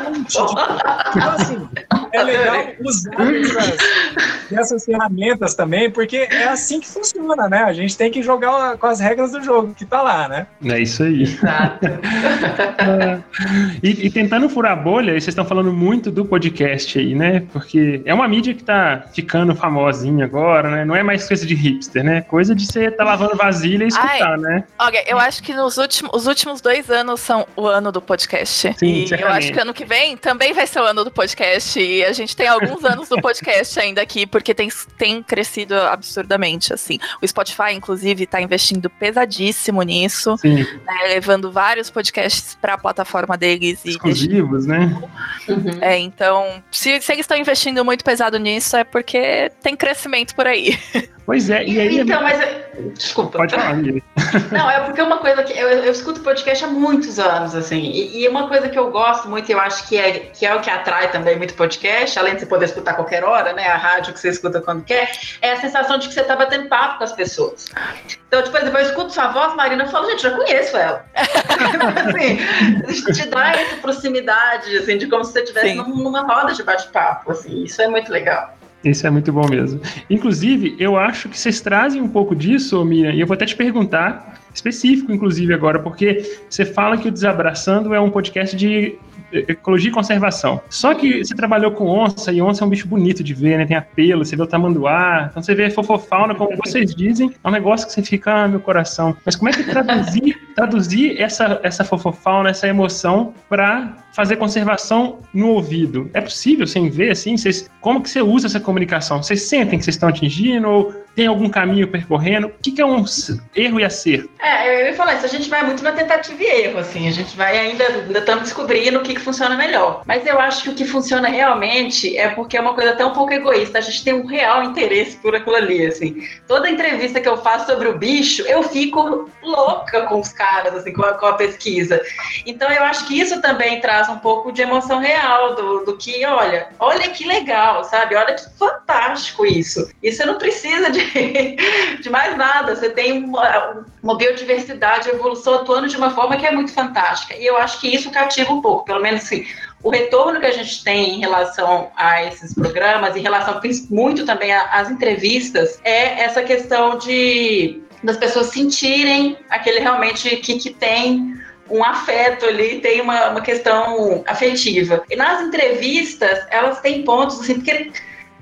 Então, assim, é legal usar essas, essas ferramentas também, porque é assim que funciona, né? A gente tem que jogar com as regras do jogo que tá lá, né? É isso aí. Exato. e, e, tentando furar a bolha, vocês estão falando muito do podcast aí, né? Porque é uma mídia que tá ficando famosinha agora, né? Não é mais coisa de hipster, né? Coisa de você tá lavando vasilha e escutar, Ai, né? Olha, eu acho que nos últimos, os últimos dois anos são o ano do podcast. Sim, e eu acho que ano que vem também vai ser o ano do podcast. E a gente tem alguns anos do podcast ainda aqui, porque tem, tem crescido absurdamente, assim. O Spotify, inclusive, tá investindo pesadíssimo nisso, né, levando vários podcasts para a plataforma deles. Exclusivos, e né? Uhum. É, então, se, se eles estão investindo muito pesado nisso, isso é porque tem crescimento por aí. Pois é, e aí. Então, mas. Desculpa. Pode falar, Não, é porque uma coisa que. Eu, eu escuto podcast há muitos anos, assim. E, e, uma coisa que eu gosto muito, e eu acho que é, que é o que atrai também muito podcast, além de você poder escutar a qualquer hora, né? A rádio que você escuta quando quer, é a sensação de que você está batendo papo com as pessoas. Então, tipo, eu escuto sua voz, Marina, eu falo, gente, já conheço ela. assim, te dá essa proximidade, assim, de como se você estivesse numa roda de bate-papo, assim. Isso é muito legal. Isso é muito bom mesmo. Inclusive, eu acho que vocês trazem um pouco disso, Miriam, e eu vou até te perguntar, específico, inclusive, agora, porque você fala que o Desabraçando é um podcast de ecologia e conservação. Só que você trabalhou com onça, e onça é um bicho bonito de ver, né? Tem apelo, você vê o tamanduá, então você vê fofofauna, como vocês dizem, é um negócio que você fica, ah, meu coração. Mas como é que traduzir, traduzir essa, essa fofofauna, essa emoção para fazer conservação no ouvido? É possível sem ver, assim? Vocês, como que você usa essa comunicação? Vocês sentem que vocês estão atingindo ou tem algum caminho percorrendo? O que, que é um erro e acerto? É, eu ia falar isso, a gente vai muito na tentativa e erro, assim, a gente vai ainda, ainda estamos descobrindo o que, que funciona melhor. Mas eu acho que o que funciona realmente é porque é uma coisa até um pouco egoísta, a gente tem um real interesse por aquilo ali, assim. Toda entrevista que eu faço sobre o bicho, eu fico louca com os caras, assim, com a, com a pesquisa. Então eu acho que isso também traz um pouco de emoção real do, do que, olha, olha que legal, sabe? Olha que fantástico isso. E você não precisa de de mais nada. Você tem uma, uma biodiversidade, evolução atuando de uma forma que é muito fantástica. E eu acho que isso cativa um pouco, pelo menos assim, o retorno que a gente tem em relação a esses programas, em relação muito também às entrevistas, é essa questão de das pessoas sentirem aquele realmente que, que tem um afeto ali, tem uma, uma questão afetiva. E nas entrevistas, elas têm pontos, assim, porque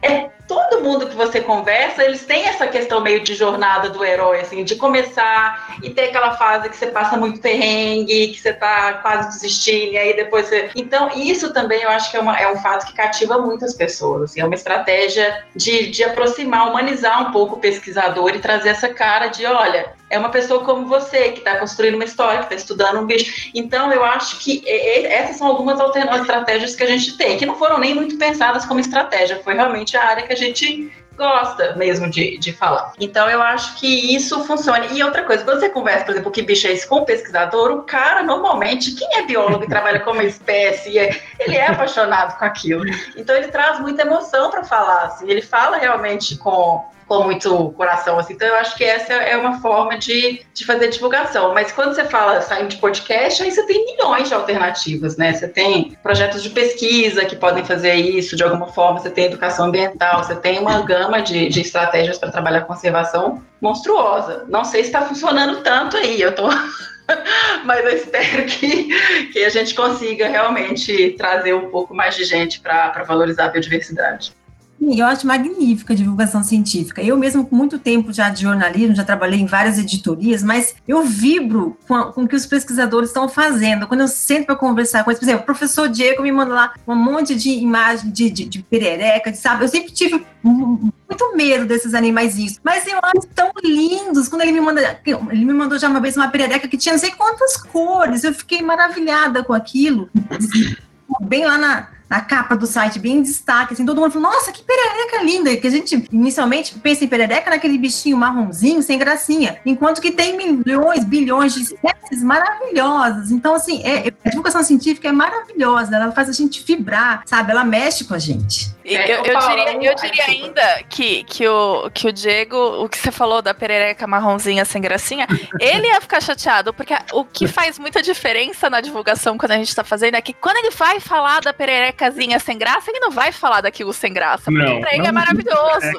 é todo mundo que você conversa, eles têm essa questão meio de jornada do herói, assim, de começar e ter aquela fase que você passa muito perrengue, que você tá quase desistindo, e aí depois você. Então, isso também eu acho que é, uma, é um fato que cativa muitas pessoas. Assim, é uma estratégia de, de aproximar, humanizar um pouco o pesquisador e trazer essa cara de, olha, é uma pessoa como você, que está construindo uma história, que está estudando um bicho. Então, eu acho que essas são algumas estratégias que a gente tem, que não foram nem muito pensadas como estratégia, foi realmente a área que a gente gosta mesmo de, de falar. Então eu acho que isso funciona. E outra coisa, quando você conversa, por exemplo, que bicho é esse com o pesquisador, o cara normalmente, quem é biólogo e trabalha com uma espécie, é, ele é apaixonado com aquilo. Então ele traz muita emoção para falar, assim, ele fala realmente com com muito coração, assim. Então, eu acho que essa é uma forma de, de fazer divulgação. Mas quando você fala saindo de podcast, aí você tem milhões de alternativas, né? Você tem projetos de pesquisa que podem fazer isso de alguma forma, você tem educação ambiental, você tem uma gama de, de estratégias para trabalhar conservação monstruosa. Não sei se está funcionando tanto aí, eu tô. Mas eu espero que, que a gente consiga realmente trazer um pouco mais de gente para valorizar a biodiversidade. Eu acho magnífica a divulgação científica. Eu mesmo, com muito tempo já de jornalismo, já trabalhei em várias editorias, mas eu vibro com, a, com o que os pesquisadores estão fazendo. Quando eu sento para conversar com eles, por exemplo, o professor Diego me manda lá um monte de imagem de, de, de perereca, de, sabe? Eu sempre tive muito medo desses animaizinhos, mas eu acho tão lindos. Quando ele me manda, ele me mandou já uma vez uma perereca que tinha não sei quantas cores, eu fiquei maravilhada com aquilo. Bem lá na, na capa do site, bem em destaque, assim, todo mundo falou, nossa, que perereca linda, que a gente inicialmente pensa em perereca naquele bichinho marronzinho, sem gracinha, enquanto que tem milhões, bilhões de espécies maravilhosas, então, assim, é, a divulgação científica é maravilhosa, ela faz a gente vibrar, sabe, ela mexe com a gente. É, eu, eu, diria, eu diria ainda que, que, o, que o Diego, o que você falou da perereca marronzinha sem gracinha, ele ia ficar chateado, porque o que faz muita diferença na divulgação quando a gente tá fazendo é que quando ele vai falar da perereca casinha sem graça, ele não vai falar daquilo sem graça. Porque não, pra ele é maravilhoso.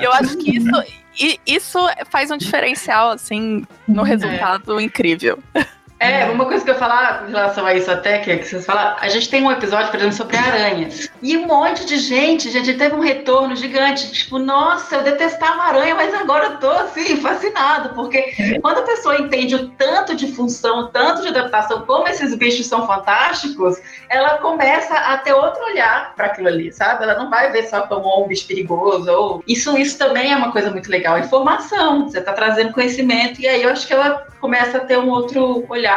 Eu acho que isso, isso faz um diferencial, assim, no é. resultado é. incrível. É, uma coisa que eu falar em relação a isso até, que, que vocês falaram, a gente tem um episódio, por exemplo, sobre aranhas. E um monte de gente, gente, teve um retorno gigante, tipo, nossa, eu detestava aranha, mas agora eu tô, assim, fascinado, porque quando a pessoa entende o tanto de função, tanto de adaptação, como esses bichos são fantásticos, ela começa a ter outro olhar para aquilo ali, sabe? Ela não vai ver só como um bicho perigoso, ou... Isso, isso também é uma coisa muito legal, informação, você tá trazendo conhecimento, e aí eu acho que ela começa a ter um outro olhar.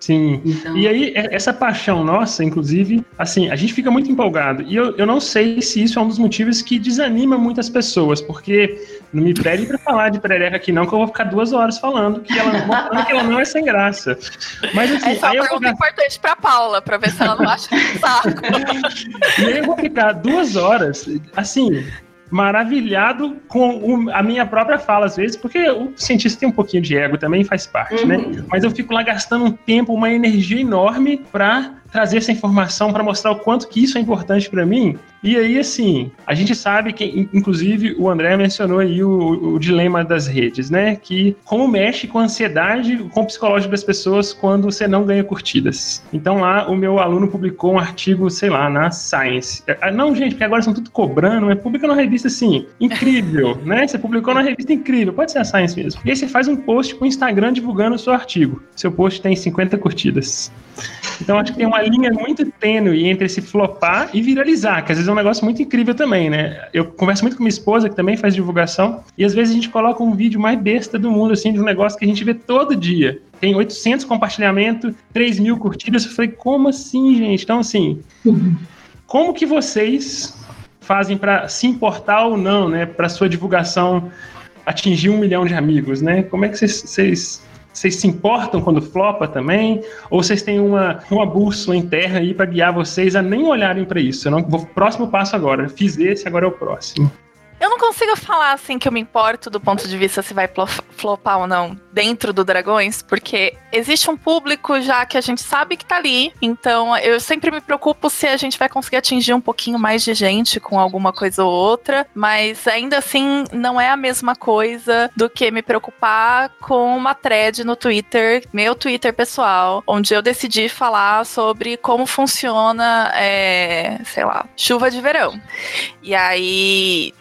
Sim. Então... E aí, é, essa paixão nossa, inclusive, assim, a gente fica muito empolgado. E eu, eu não sei se isso é um dos motivos que desanima muitas pessoas, porque não me pede para falar de perereca aqui, não, que eu vou ficar duas horas falando que ela, mostrando que ela não é sem graça. Mas assim. Essa é uma pergunta vou... importante para Paula, para ver se ela não acha que saco. e aí eu vou ficar duas horas, assim, maravilhado com o, a minha própria fala, às vezes, porque o cientista tem um pouquinho de ego também, faz parte, né? uhum. né? Mas eu fico lá gastando um tempo, uma energia enorme para trazer essa informação para mostrar o quanto que isso é importante para mim. E aí, assim, a gente sabe que, inclusive, o André mencionou aí o, o, dilema das redes, né? Que como mexe com a ansiedade, com o psicológico das pessoas quando você não ganha curtidas. Então lá, o meu aluno publicou um artigo, sei lá, na Science. Ah, não, gente, porque agora são tudo cobrando, mas publica numa revista, assim, incrível, né? Você publicou numa revista incrível, pode ser a Science mesmo. E aí você faz um post com o Instagram divulgando o seu artigo. Seu post tem 50 curtidas. Então acho que tem uma linha muito tênue entre esse flopar e viralizar, que às vezes é um negócio muito incrível também, né? Eu converso muito com minha esposa, que também faz divulgação, e às vezes a gente coloca um vídeo mais besta do mundo, assim, de um negócio que a gente vê todo dia. Tem 800 compartilhamentos, 3 mil curtidas. Eu falei, como assim, gente? Então, assim, como que vocês fazem para se importar ou não, né? Para sua divulgação atingir um milhão de amigos, né? Como é que vocês vocês se importam quando flopa também? Ou vocês têm uma, uma bússola interna aí para guiar vocês a nem olharem para isso? Eu não vou próximo passo agora. Fiz esse, agora é o próximo consigo falar assim que eu me importo do ponto de vista se vai flopar ou não dentro do Dragões, porque existe um público já que a gente sabe que tá ali. Então eu sempre me preocupo se a gente vai conseguir atingir um pouquinho mais de gente com alguma coisa ou outra, mas ainda assim não é a mesma coisa do que me preocupar com uma thread no Twitter, meu Twitter pessoal, onde eu decidi falar sobre como funciona, é, sei lá, chuva de verão. E aí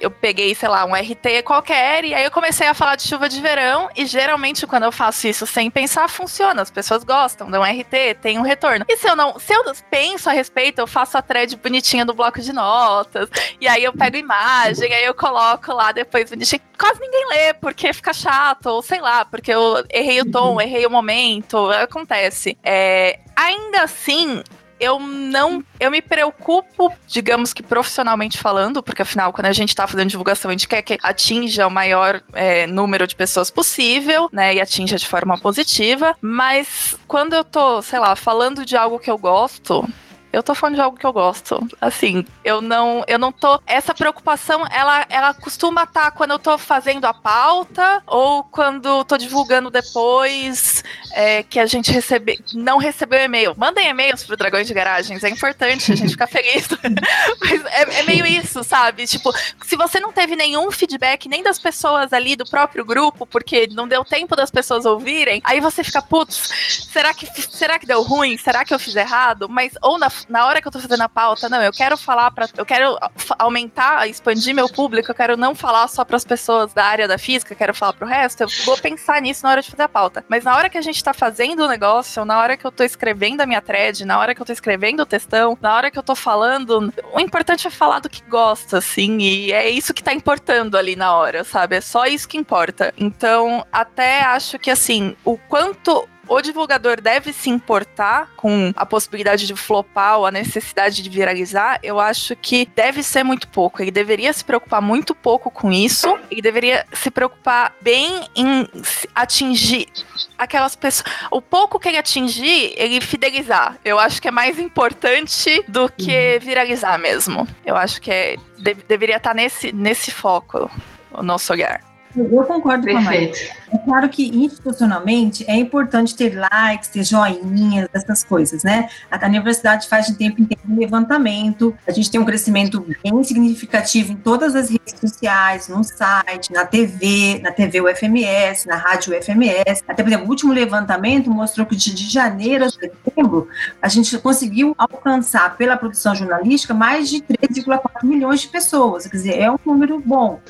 eu peguei, sei lá, um RT qualquer, e aí eu comecei a falar de chuva de verão, e geralmente quando eu faço isso sem pensar, funciona. As pessoas gostam, dão um RT, tem um retorno. E se eu não, se eu penso a respeito, eu faço a thread bonitinha do bloco de notas, e aí eu pego imagem, aí eu coloco lá depois bonitinho. Quase ninguém lê, porque fica chato, ou sei lá, porque eu errei o tom, uhum. errei o momento, acontece. É, ainda assim, eu não. Eu me preocupo, digamos que profissionalmente falando, porque afinal, quando a gente tá fazendo divulgação, a gente quer que atinja o maior é, número de pessoas possível, né? E atinja de forma positiva. Mas quando eu tô, sei lá, falando de algo que eu gosto, eu tô falando de algo que eu gosto. Assim, eu não, eu não tô. Essa preocupação, ela, ela costuma estar tá quando eu tô fazendo a pauta ou quando tô divulgando depois é, que a gente recebe, não recebeu e-mail. Mandem e-mails pro Dragões de Garagens, é importante a gente ficar feliz. Mas é, é, meio isso, sabe? Tipo, se você não teve nenhum feedback nem das pessoas ali do próprio grupo, porque não deu tempo das pessoas ouvirem, aí você fica, putz, será que, será que deu ruim? Será que eu fiz errado? Mas, ou na na hora que eu tô fazendo a pauta, não, eu quero falar para, eu quero aumentar, expandir meu público, eu quero não falar só para as pessoas da área da física, quero falar pro resto, eu vou pensar nisso na hora de fazer a pauta. Mas na hora que a gente tá fazendo o negócio, na hora que eu tô escrevendo a minha thread, na hora que eu tô escrevendo o textão, na hora que eu tô falando, o importante é falar do que gosta, assim, e é isso que tá importando ali na hora, sabe? É só isso que importa. Então, até acho que assim, o quanto o divulgador deve se importar com a possibilidade de flopar ou a necessidade de viralizar, eu acho que deve ser muito pouco. Ele deveria se preocupar muito pouco com isso. Ele deveria se preocupar bem em atingir aquelas pessoas. O pouco que ele atingir, ele fidelizar. Eu acho que é mais importante do que uhum. viralizar mesmo. Eu acho que é, de, deveria estar nesse, nesse foco o nosso olhar. Eu concordo Perfeito. com a Maria. É claro que institucionalmente é importante ter likes, ter joinhas, essas coisas, né? A universidade faz de tempo em tempo um levantamento, a gente tem um crescimento bem significativo em todas as redes sociais, no site, na TV, na TV UFMS, na rádio UFMS. Até, por exemplo, o último levantamento mostrou que de janeiro a setembro a gente conseguiu alcançar pela produção jornalística mais de 3,4 milhões de pessoas. Quer dizer, é um número bom.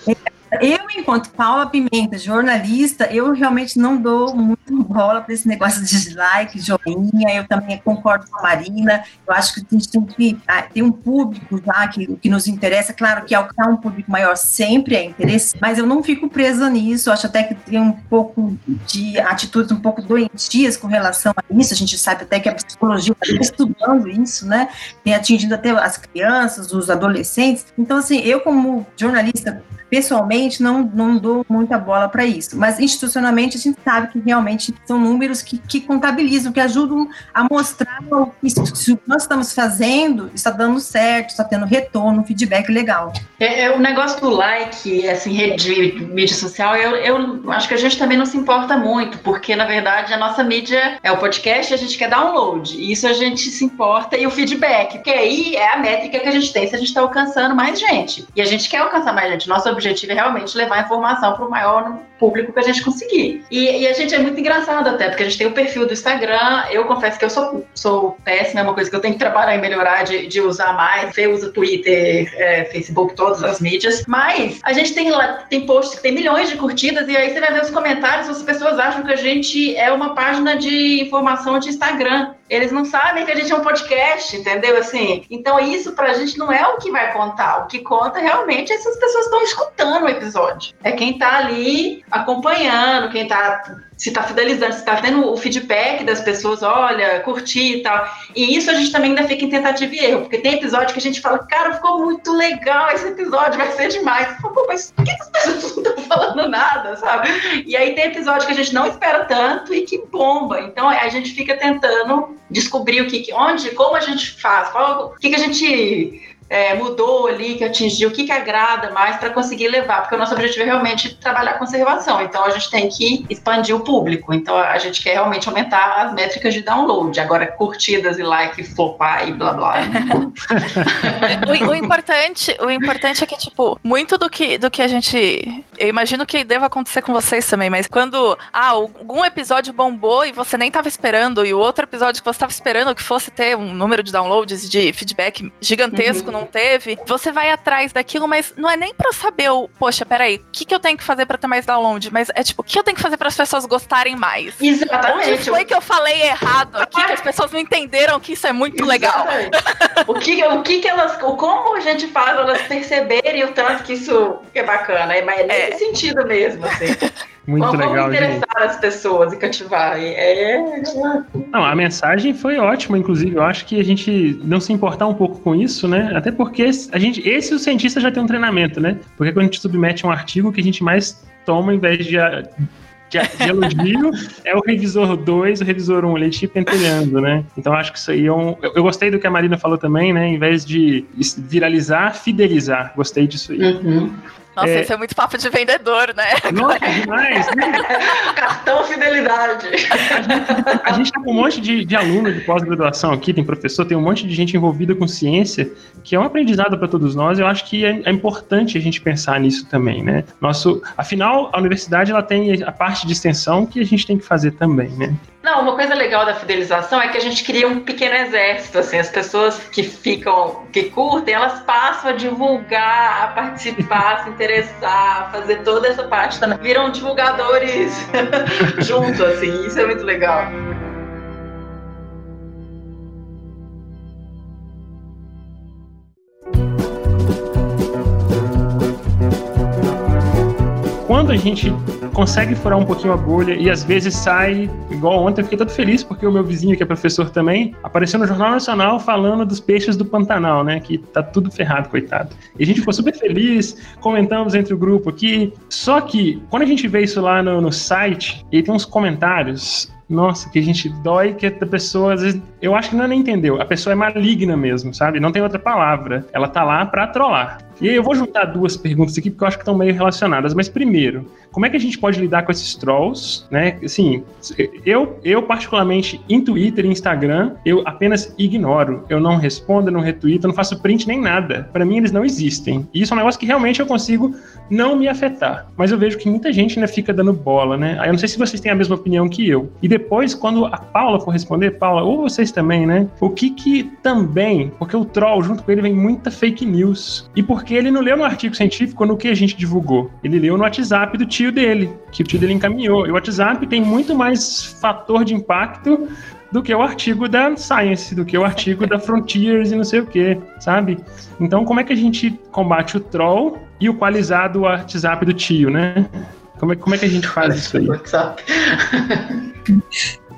Eu, enquanto Paula Pimenta, jornalista, eu realmente não dou muito bola para esse negócio de like, joinha. Eu também concordo com a Marina. Eu acho que a gente tem que ah, ter um público já que, que nos interessa. Claro que alcançar um público maior sempre é interesse, mas eu não fico presa nisso. Eu acho até que tem um pouco de atitudes um pouco doentias com relação a isso. A gente sabe até que a psicologia está estudando isso, né? Tem atingido até as crianças, os adolescentes. Então, assim, eu como jornalista pessoalmente não, não dou muita bola para isso, mas institucionalmente a gente sabe que realmente são números que, que contabilizam, que ajudam a mostrar que, nós estamos fazendo está dando certo, está tendo retorno, feedback legal. É, é, o negócio do like, assim, rede de mídia social, eu, eu acho que a gente também não se importa muito, porque na verdade a nossa mídia é o podcast, a gente quer download, e isso a gente se importa, e o feedback, porque aí é a métrica que a gente tem se a gente está alcançando mais gente. E a gente quer alcançar mais gente. Nosso objetivo é realmente levar a informação para o maior público que a gente conseguir. E, e, a gente é muito engraçado até, porque a gente tem o perfil do Instagram. Eu confesso que eu sou, sou péssima, é uma coisa que eu tenho que trabalhar em melhorar, de, de usar mais. Você usa Twitter, é, Facebook, todas as mídias. Mas a gente tem lá, tem posts que tem milhões de curtidas, e aí você vai ver os comentários, as pessoas acham que a gente é uma página de informação de Instagram. Eles não sabem que a gente é um podcast, entendeu? Assim, então isso pra gente não é o que vai contar. O que conta realmente é se as pessoas estão escutando o episódio. É quem tá ali acompanhando, quem tá se está fidelizando, se está tendo o feedback das pessoas, olha, curti e tal. E isso a gente também ainda fica em tentativa e erro, porque tem episódio que a gente fala, cara, ficou muito legal esse episódio, vai ser demais. Pô, mas por que as pessoas não estão falando nada, sabe? E aí tem episódio que a gente não espera tanto e que bomba. Então a gente fica tentando descobrir o que, onde, como a gente faz, qual, o que, que a gente é, mudou ali, que atingiu, o que, que agrada mais para conseguir levar, porque o nosso objetivo é realmente trabalhar conservação, então a gente tem que expandir o público, então a gente quer realmente aumentar as métricas de download, agora curtidas e like, flopar e blá blá. o, o, importante, o importante é que, tipo, muito do que, do que a gente. Eu imagino que deva acontecer com vocês também, mas quando ah, algum episódio bombou e você nem tava esperando, e o outro episódio que você tava esperando que fosse ter um número de downloads de feedback gigantesco, uhum. não teve, você vai atrás daquilo, mas não é nem pra saber o, poxa, peraí, o que, que eu tenho que fazer para ter mais download? Mas é tipo, o que eu tenho que fazer para as pessoas gostarem mais? Exatamente. Onde foi que eu falei errado aqui, que as pessoas não entenderam que isso é muito legal? o que, o que, que elas. Como a gente faz elas perceberem o tanto que isso é bacana? É, mas é é. sentido mesmo, assim. Muito Como legal, interessar gente. as pessoas e cativar. É... Não, a mensagem foi ótima, inclusive. Eu acho que a gente não se importar um pouco com isso, né? Até porque a gente, esse o cientista já tem um treinamento, né? Porque quando a gente submete um artigo, que a gente mais toma, em vez de, de, de elogio, é o revisor 2, o revisor 1, um, ele te pentelhando, né? Então acho que isso aí é um. Eu, eu, gostei do que a Marina falou também, né? Em vez de viralizar, fidelizar. Gostei disso aí. Uhum. Nossa, é... esse é muito papo de vendedor, né? Nossa, demais, né? Cartão fidelidade. A gente tá com um monte de, de aluno de pós-graduação aqui, tem professor, tem um monte de gente envolvida com ciência, que é um aprendizado para todos nós. Eu acho que é, é, importante a gente pensar nisso também, né? Nosso, afinal, a universidade ela tem a parte de extensão que a gente tem que fazer também, né? Não, uma coisa legal da fidelização é que a gente cria um pequeno exército, assim, as pessoas que ficam, que curtem, elas passam a divulgar, a participar, a se interessar, a fazer toda essa parte. Viram divulgadores junto, assim, isso é muito legal. quando a gente consegue furar um pouquinho a bolha e às vezes sai, igual ontem, eu fiquei todo feliz porque o meu vizinho, que é professor também, apareceu no Jornal Nacional falando dos peixes do Pantanal, né? Que tá tudo ferrado, coitado. E a gente ficou super feliz, comentamos entre o grupo aqui. Só que, quando a gente vê isso lá no, no site, e tem uns comentários nossa, que a gente dói que a pessoa, às vezes, eu acho que não é nem entendeu. A pessoa é maligna mesmo, sabe? Não tem outra palavra. Ela tá lá pra trollar. E aí eu vou juntar duas perguntas aqui, porque eu acho que estão meio relacionadas. Mas primeiro, como é que a gente pode lidar com esses trolls, né? Assim, eu, eu particularmente, em Twitter e Instagram, eu apenas ignoro. Eu não respondo, não retuito, não faço print nem nada. Para mim, eles não existem. E isso é um negócio que realmente eu consigo não me afetar. Mas eu vejo que muita gente ainda fica dando bola, né? Aí eu não sei se vocês têm a mesma opinião que eu. E depois, quando a Paula for responder, Paula, ou vocês também, né? O que que também, porque o troll, junto com ele, vem muita fake news. E por porque ele não leu no artigo científico no que a gente divulgou. Ele leu no WhatsApp do tio dele, que o tio dele encaminhou. E o WhatsApp tem muito mais fator de impacto do que o artigo da Science, do que o artigo da Frontiers e não sei o que, sabe? Então, como é que a gente combate o troll e o qualizado WhatsApp do tio, né? Como é, como é que a gente faz isso aí? WhatsApp.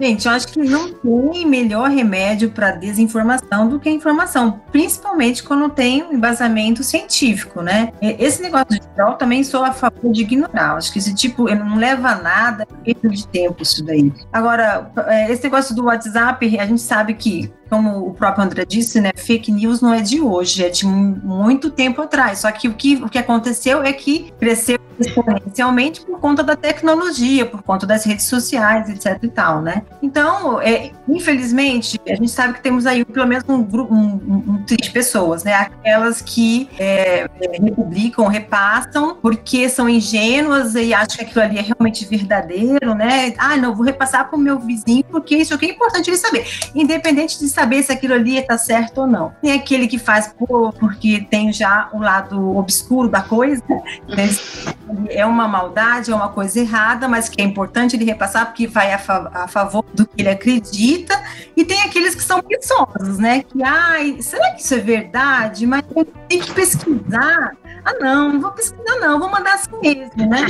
Gente, eu acho que não tem melhor remédio para desinformação do que a informação, principalmente quando tem um embasamento científico, né? Esse negócio de troll também sou a favor de ignorar. Acho que esse tipo não leva a nada, é perda de tempo isso daí. Agora, é, esse negócio do WhatsApp, a gente sabe que como o próprio André disse, né, fake news não é de hoje, é de muito tempo atrás. Só que o que, o que aconteceu é que cresceu exponencialmente por conta da tecnologia, por conta das redes sociais, etc e tal, né? Então, é, infelizmente, a gente sabe que temos aí pelo menos um grupo, um, um, de pessoas, né? Aquelas que é, republicam, repassam, porque são ingênuas e acham que aquilo ali é realmente verdadeiro, né? Ah, não, vou repassar para o meu vizinho porque isso aqui é importante ele saber, independente de saber se aquilo ali está certo ou não. Tem aquele que faz por, porque tem já o lado obscuro da coisa, né? É uma maldade, é uma coisa errada, mas que é importante ele repassar porque vai a, fa a favor do que ele acredita. E tem aqueles que são preguiçosos, né? Que, ai, será que isso é verdade? Mas tem que pesquisar. Ah, não, não vou pesquisar, não, vou mandar assim mesmo, né?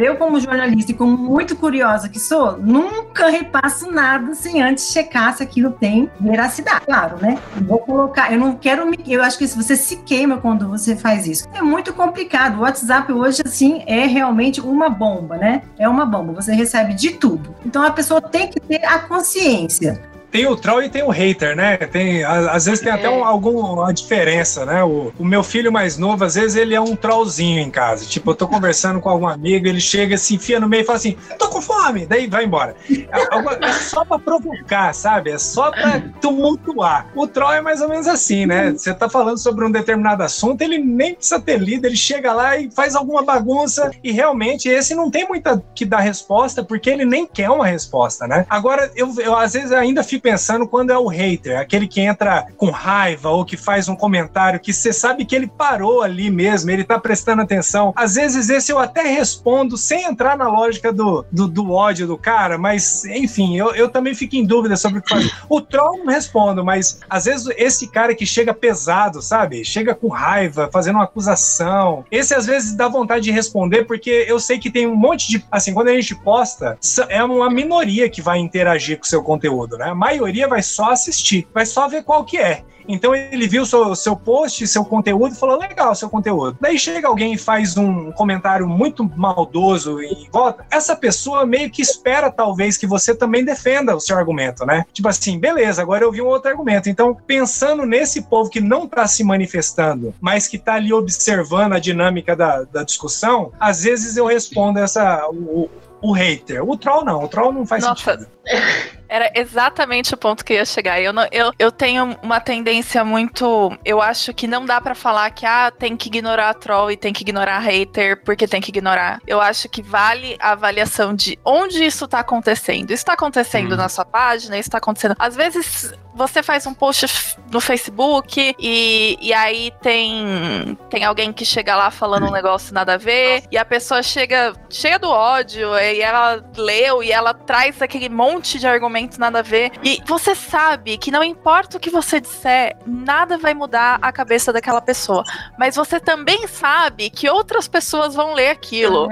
Eu, como jornalista e como muito curiosa que sou, nunca repasso nada sem antes checar se aquilo tem veracidade, claro, né? Vou colocar, eu não quero me. Eu acho que você se queima quando você faz isso. É muito complicado. O WhatsApp hoje, assim, é realmente uma bomba, né? É uma bomba. Você recebe de tudo. Então a pessoa tem que ter a consciência tem o troll e tem o hater, né? Tem, às vezes tem até um, alguma diferença, né? O, o, meu filho mais novo, às vezes ele é um trollzinho em casa. Tipo, eu tô conversando com algum amigo, ele chega, se enfia no meio e fala assim: tô com fome, daí vai embora. É, é só pra provocar, sabe? É só pra tumultuar. O troll é mais ou menos assim, né? Você tá falando sobre um determinado assunto, ele nem precisa ter lido, ele chega lá e faz alguma bagunça e realmente esse não tem muita que dar resposta porque ele nem quer uma resposta, né? Agora, eu, eu às vezes ainda fico pensando quando é o hater, aquele que entra com raiva ou que faz um comentário que você sabe que ele parou ali mesmo, ele tá prestando atenção. Às vezes esse eu até respondo sem entrar na lógica do, do, do ódio do cara, mas enfim, eu, eu também fico em dúvida sobre o que fazer. O troll não respondo, mas às vezes esse cara que chega pesado, sabe? Chega com raiva, fazendo uma acusação. Esse às vezes dá vontade de responder porque eu sei que tem um monte de. Assim, quando a gente posta, é uma minoria que vai interagir com o seu conteúdo, né? A maioria vai só assistir, vai só ver qual que é. Então ele viu seu, seu post, seu conteúdo e falou: legal seu conteúdo. Daí chega alguém e faz um comentário muito maldoso e volta. Essa pessoa meio que espera, talvez, que você também defenda o seu argumento, né? Tipo assim, beleza, agora eu vi um outro argumento. Então, pensando nesse povo que não está se manifestando, mas que está ali observando a dinâmica da, da discussão, às vezes eu respondo essa. O, o hater. O troll não, o troll não faz Nossa. sentido. Era exatamente o ponto que eu ia chegar. Eu, não, eu, eu tenho uma tendência muito. Eu acho que não dá para falar que ah, tem que ignorar troll e tem que ignorar hater porque tem que ignorar. Eu acho que vale a avaliação de onde isso tá acontecendo. Isso tá acontecendo hum. na sua página, isso tá acontecendo. Às vezes você faz um post no Facebook e, e aí tem, tem alguém que chega lá falando um negócio nada a ver e a pessoa chega cheia do ódio e ela leu e ela traz aquele monte de argumentos nada a ver. E você sabe que não importa o que você disser, nada vai mudar a cabeça daquela pessoa, mas você também sabe que outras pessoas vão ler aquilo.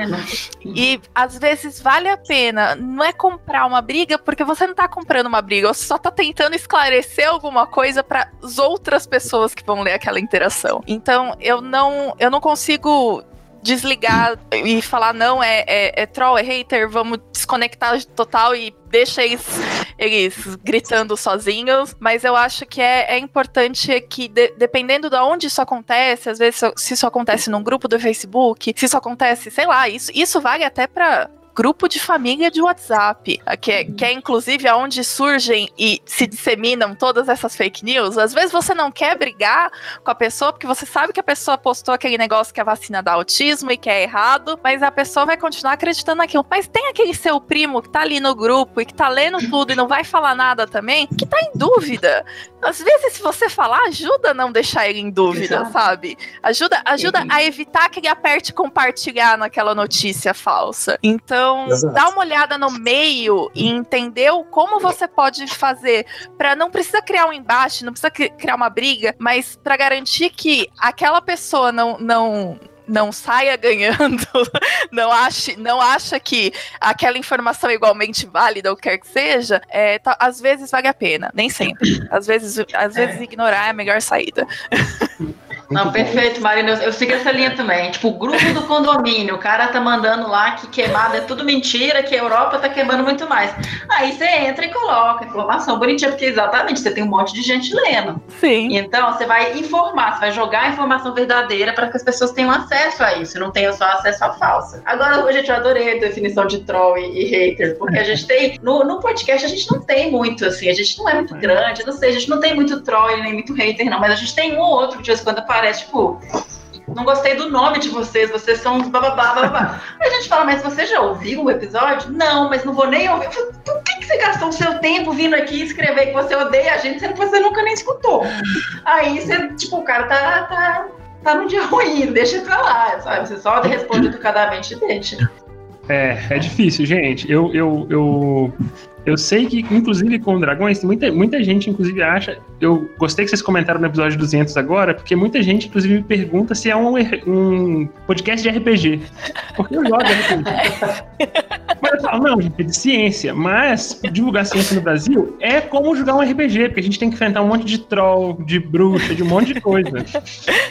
E às vezes vale a pena, não é comprar uma briga porque você não tá comprando uma briga, você só tá tentando esclarecer alguma coisa para as outras pessoas que vão ler aquela interação. Então, eu não, eu não consigo desligar e falar não, é, é, é, troll, é hater, vamos desconectar total e deixa eles, eles gritando sozinhos. Mas eu acho que é, é importante que, de, dependendo de onde isso acontece, às vezes se isso acontece num grupo do Facebook, se isso acontece, sei lá, isso, isso vale até para grupo de família de WhatsApp, que é, que é inclusive aonde surgem e se disseminam todas essas fake news. Às vezes você não quer brigar com a pessoa porque você sabe que a pessoa postou aquele negócio que a vacina dá autismo e que é errado, mas a pessoa vai continuar acreditando naquilo. Mas tem aquele seu primo que tá ali no grupo e que tá lendo tudo e não vai falar nada também, que tá em dúvida. Às vezes, se você falar, ajuda a não deixar ele em dúvida, Exato. sabe? Ajuda, ajuda a evitar que ele aperte compartilhar naquela notícia falsa. Então, Exato. dá uma olhada no meio e entender como você pode fazer para não precisa criar um embate, não precisa criar uma briga, mas para garantir que aquela pessoa não, não não saia ganhando, não ache, não acha que aquela informação é igualmente válida ou quer que seja, é, tá, às vezes vale a pena, nem sempre. Às vezes, às vezes é. ignorar é a melhor saída. Não, perfeito, Marina. Eu, eu sigo essa linha também. Tipo, o grupo do condomínio, o cara tá mandando lá que queimada é tudo mentira, que a Europa tá queimando muito mais. Aí você entra e coloca informação bonitinha, porque exatamente você tem um monte de gente lendo. Sim. Então você vai informar, você vai jogar a informação verdadeira para que as pessoas tenham acesso a isso, não tenham só acesso à falsa. Agora, gente, eu adorei a definição de troll e, e hater, porque a gente tem. No, no podcast a gente não tem muito, assim, a gente não é muito grande, não sei, a gente não tem muito troll nem muito hater, não, mas a gente tem um ou outro de vez em quando parece, tipo, não gostei do nome de vocês, vocês são bababá, bababá. Aí a gente fala, mas você já ouviu o episódio? Não, mas não vou nem ouvir. Falo, Por que, que você gastou o seu tempo vindo aqui escrever que você odeia a gente, sendo que você nunca nem escutou? Aí você, tipo, o cara tá, tá, tá no dia ruim, deixa pra lá, sabe? Você só responde educadamente e deixa. É, é difícil, gente. Eu, eu, eu, eu sei que, inclusive, com dragões, muita, muita gente, inclusive, acha. Eu gostei que vocês comentaram no episódio 200 agora, porque muita gente, inclusive, me pergunta se é um, um podcast de RPG. Porque eu jogo RPG. mas eu falo, não, gente, é de ciência. Mas divulgar ciência no Brasil é como jogar um RPG, porque a gente tem que enfrentar um monte de troll, de bruxa, de um monte de coisa.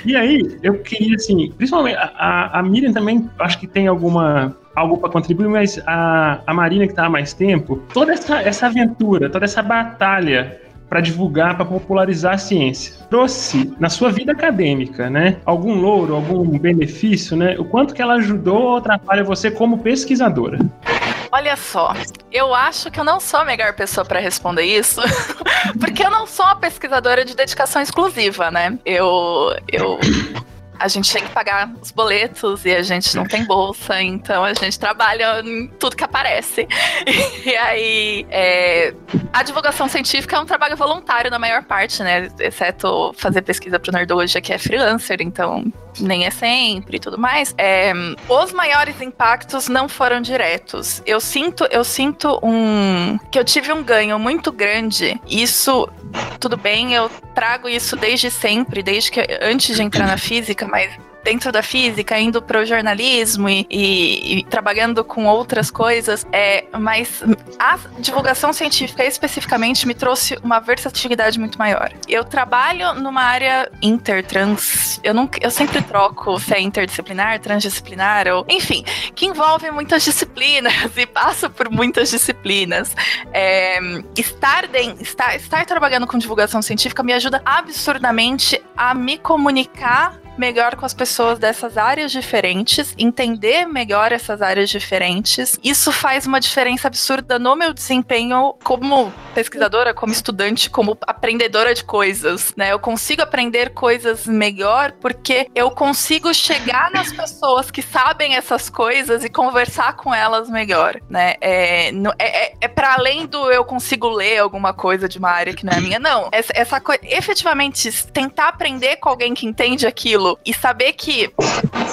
E aí, eu queria, assim, principalmente, a, a Miriam também, acho que tem alguma algo para contribuir, mas a, a Marina, que está há mais tempo, toda essa essa, essa aventura, toda essa batalha para divulgar, para popularizar a ciência. Trouxe na sua vida acadêmica, né, algum louro, algum benefício, né? O quanto que ela ajudou ou atrapalha você como pesquisadora? Olha só, eu acho que eu não sou a melhor pessoa para responder isso, porque eu não sou uma pesquisadora de dedicação exclusiva, né? Eu, eu a gente tem que pagar os boletos e a gente não tem bolsa, então a gente trabalha em tudo que aparece. E aí, é, a divulgação científica é um trabalho voluntário na maior parte, né? Exceto fazer pesquisa pro Nerdologia, que é freelancer, então nem é sempre e tudo mais. É, os maiores impactos não foram diretos. Eu sinto, eu sinto um que eu tive um ganho muito grande. Isso, tudo bem, eu trago isso desde sempre, desde que antes de entrar na física, mas dentro da física, indo para o jornalismo e, e, e, trabalhando com outras coisas, é, mas a divulgação científica especificamente me trouxe uma versatilidade muito maior. Eu trabalho numa área intertrans, eu, não, eu sempre troco se é interdisciplinar, transdisciplinar, ou enfim, que envolve muitas disciplinas e passa por muitas disciplinas. É, estar, de, estar, estar trabalhando com divulgação científica me ajuda absurdamente a me comunicar melhor com as pessoas dessas áreas diferentes, entender melhor essas áreas diferentes. Isso faz uma diferença absurda no meu desempenho como pesquisadora, como estudante, como aprendedora de coisas, né? Eu consigo aprender coisas melhor porque eu consigo chegar nas pessoas que sabem essas coisas e conversar com elas melhor, né? É, é, é, é para além do eu consigo ler alguma coisa de uma área que não é minha, não. Essa, essa coisa, efetivamente, tentar aprender com alguém que entende aquilo aquilo e saber que.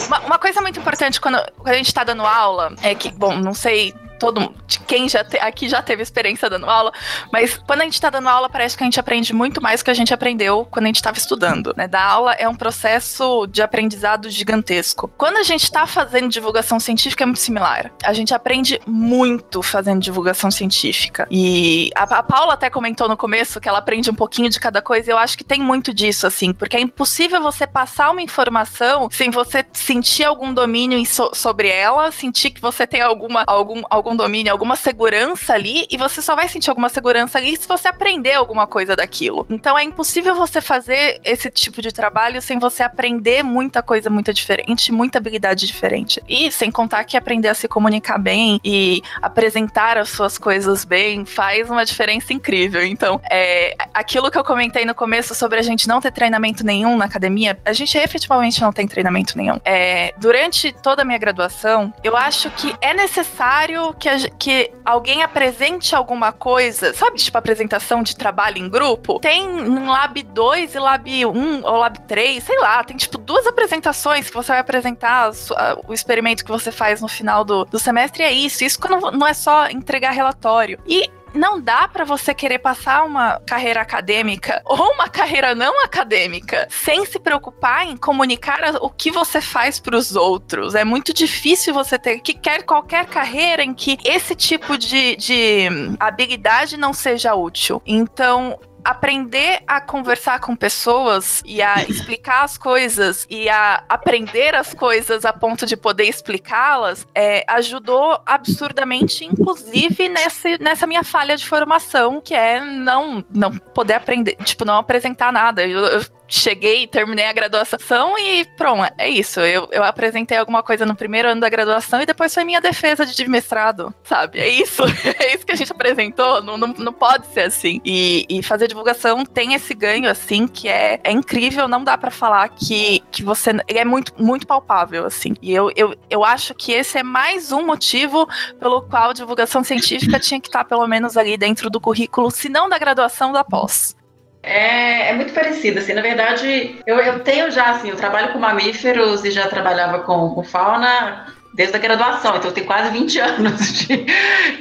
Uma, uma coisa muito importante quando, quando a gente tá dando aula é que, bom, não sei todo quem já te, aqui já teve experiência dando aula, mas quando a gente está dando aula, parece que a gente aprende muito mais do que a gente aprendeu quando a gente estava estudando. Né? Dar aula é um processo de aprendizado gigantesco. Quando a gente está fazendo divulgação científica, é muito similar. A gente aprende muito fazendo divulgação científica. E a, a Paula até comentou no começo que ela aprende um pouquinho de cada coisa, e eu acho que tem muito disso, assim, porque é impossível você passar uma informação sem você sentir algum domínio so, sobre ela, sentir que você tem alguma, algum, algum algum domínio, alguma segurança ali, e você só vai sentir alguma segurança ali se você aprender alguma coisa daquilo. Então é impossível você fazer esse tipo de trabalho sem você aprender muita coisa muito diferente, muita habilidade diferente. E sem contar que aprender a se comunicar bem e apresentar as suas coisas bem faz uma diferença incrível. Então, é, aquilo que eu comentei no começo sobre a gente não ter treinamento nenhum na academia, a gente efetivamente não tem treinamento nenhum. É, durante toda a minha graduação, eu acho que é necessário que, a, que alguém apresente alguma coisa, sabe, tipo apresentação de trabalho em grupo, tem no Lab 2 e Lab 1 ou Lab 3, sei lá, tem tipo duas apresentações que você vai apresentar o experimento que você faz no final do, do semestre, é isso. Isso não, não é só entregar relatório. E não dá para você querer passar uma carreira acadêmica ou uma carreira não acadêmica sem se preocupar em comunicar o que você faz para os outros. É muito difícil você ter que quer qualquer carreira em que esse tipo de, de habilidade não seja útil. Então, aprender a conversar com pessoas e a explicar as coisas e a aprender as coisas a ponto de poder explicá-las é, ajudou absurdamente, inclusive nessa, nessa minha falha de formação, que é não, não poder aprender, tipo, não apresentar nada. Eu, eu cheguei, terminei a graduação e pronto, é isso. Eu, eu apresentei alguma coisa no primeiro ano da graduação e depois foi minha defesa de mestrado, sabe? É isso. É isso que a gente apresentou. Não, não, não pode ser assim. E, e fazer divulgação tem esse ganho, assim, que é, é incrível. Não dá para falar que, que você. é muito, muito palpável, assim. E eu, eu, eu acho que esse é mais um motivo pelo qual divulgação científica tinha que estar, pelo menos, ali dentro do currículo, se não da graduação, da pós. É, é, muito parecido, assim, na verdade, eu, eu tenho já, assim, eu trabalho com mamíferos e já trabalhava com, com fauna desde a graduação, então eu tenho quase 20 anos de,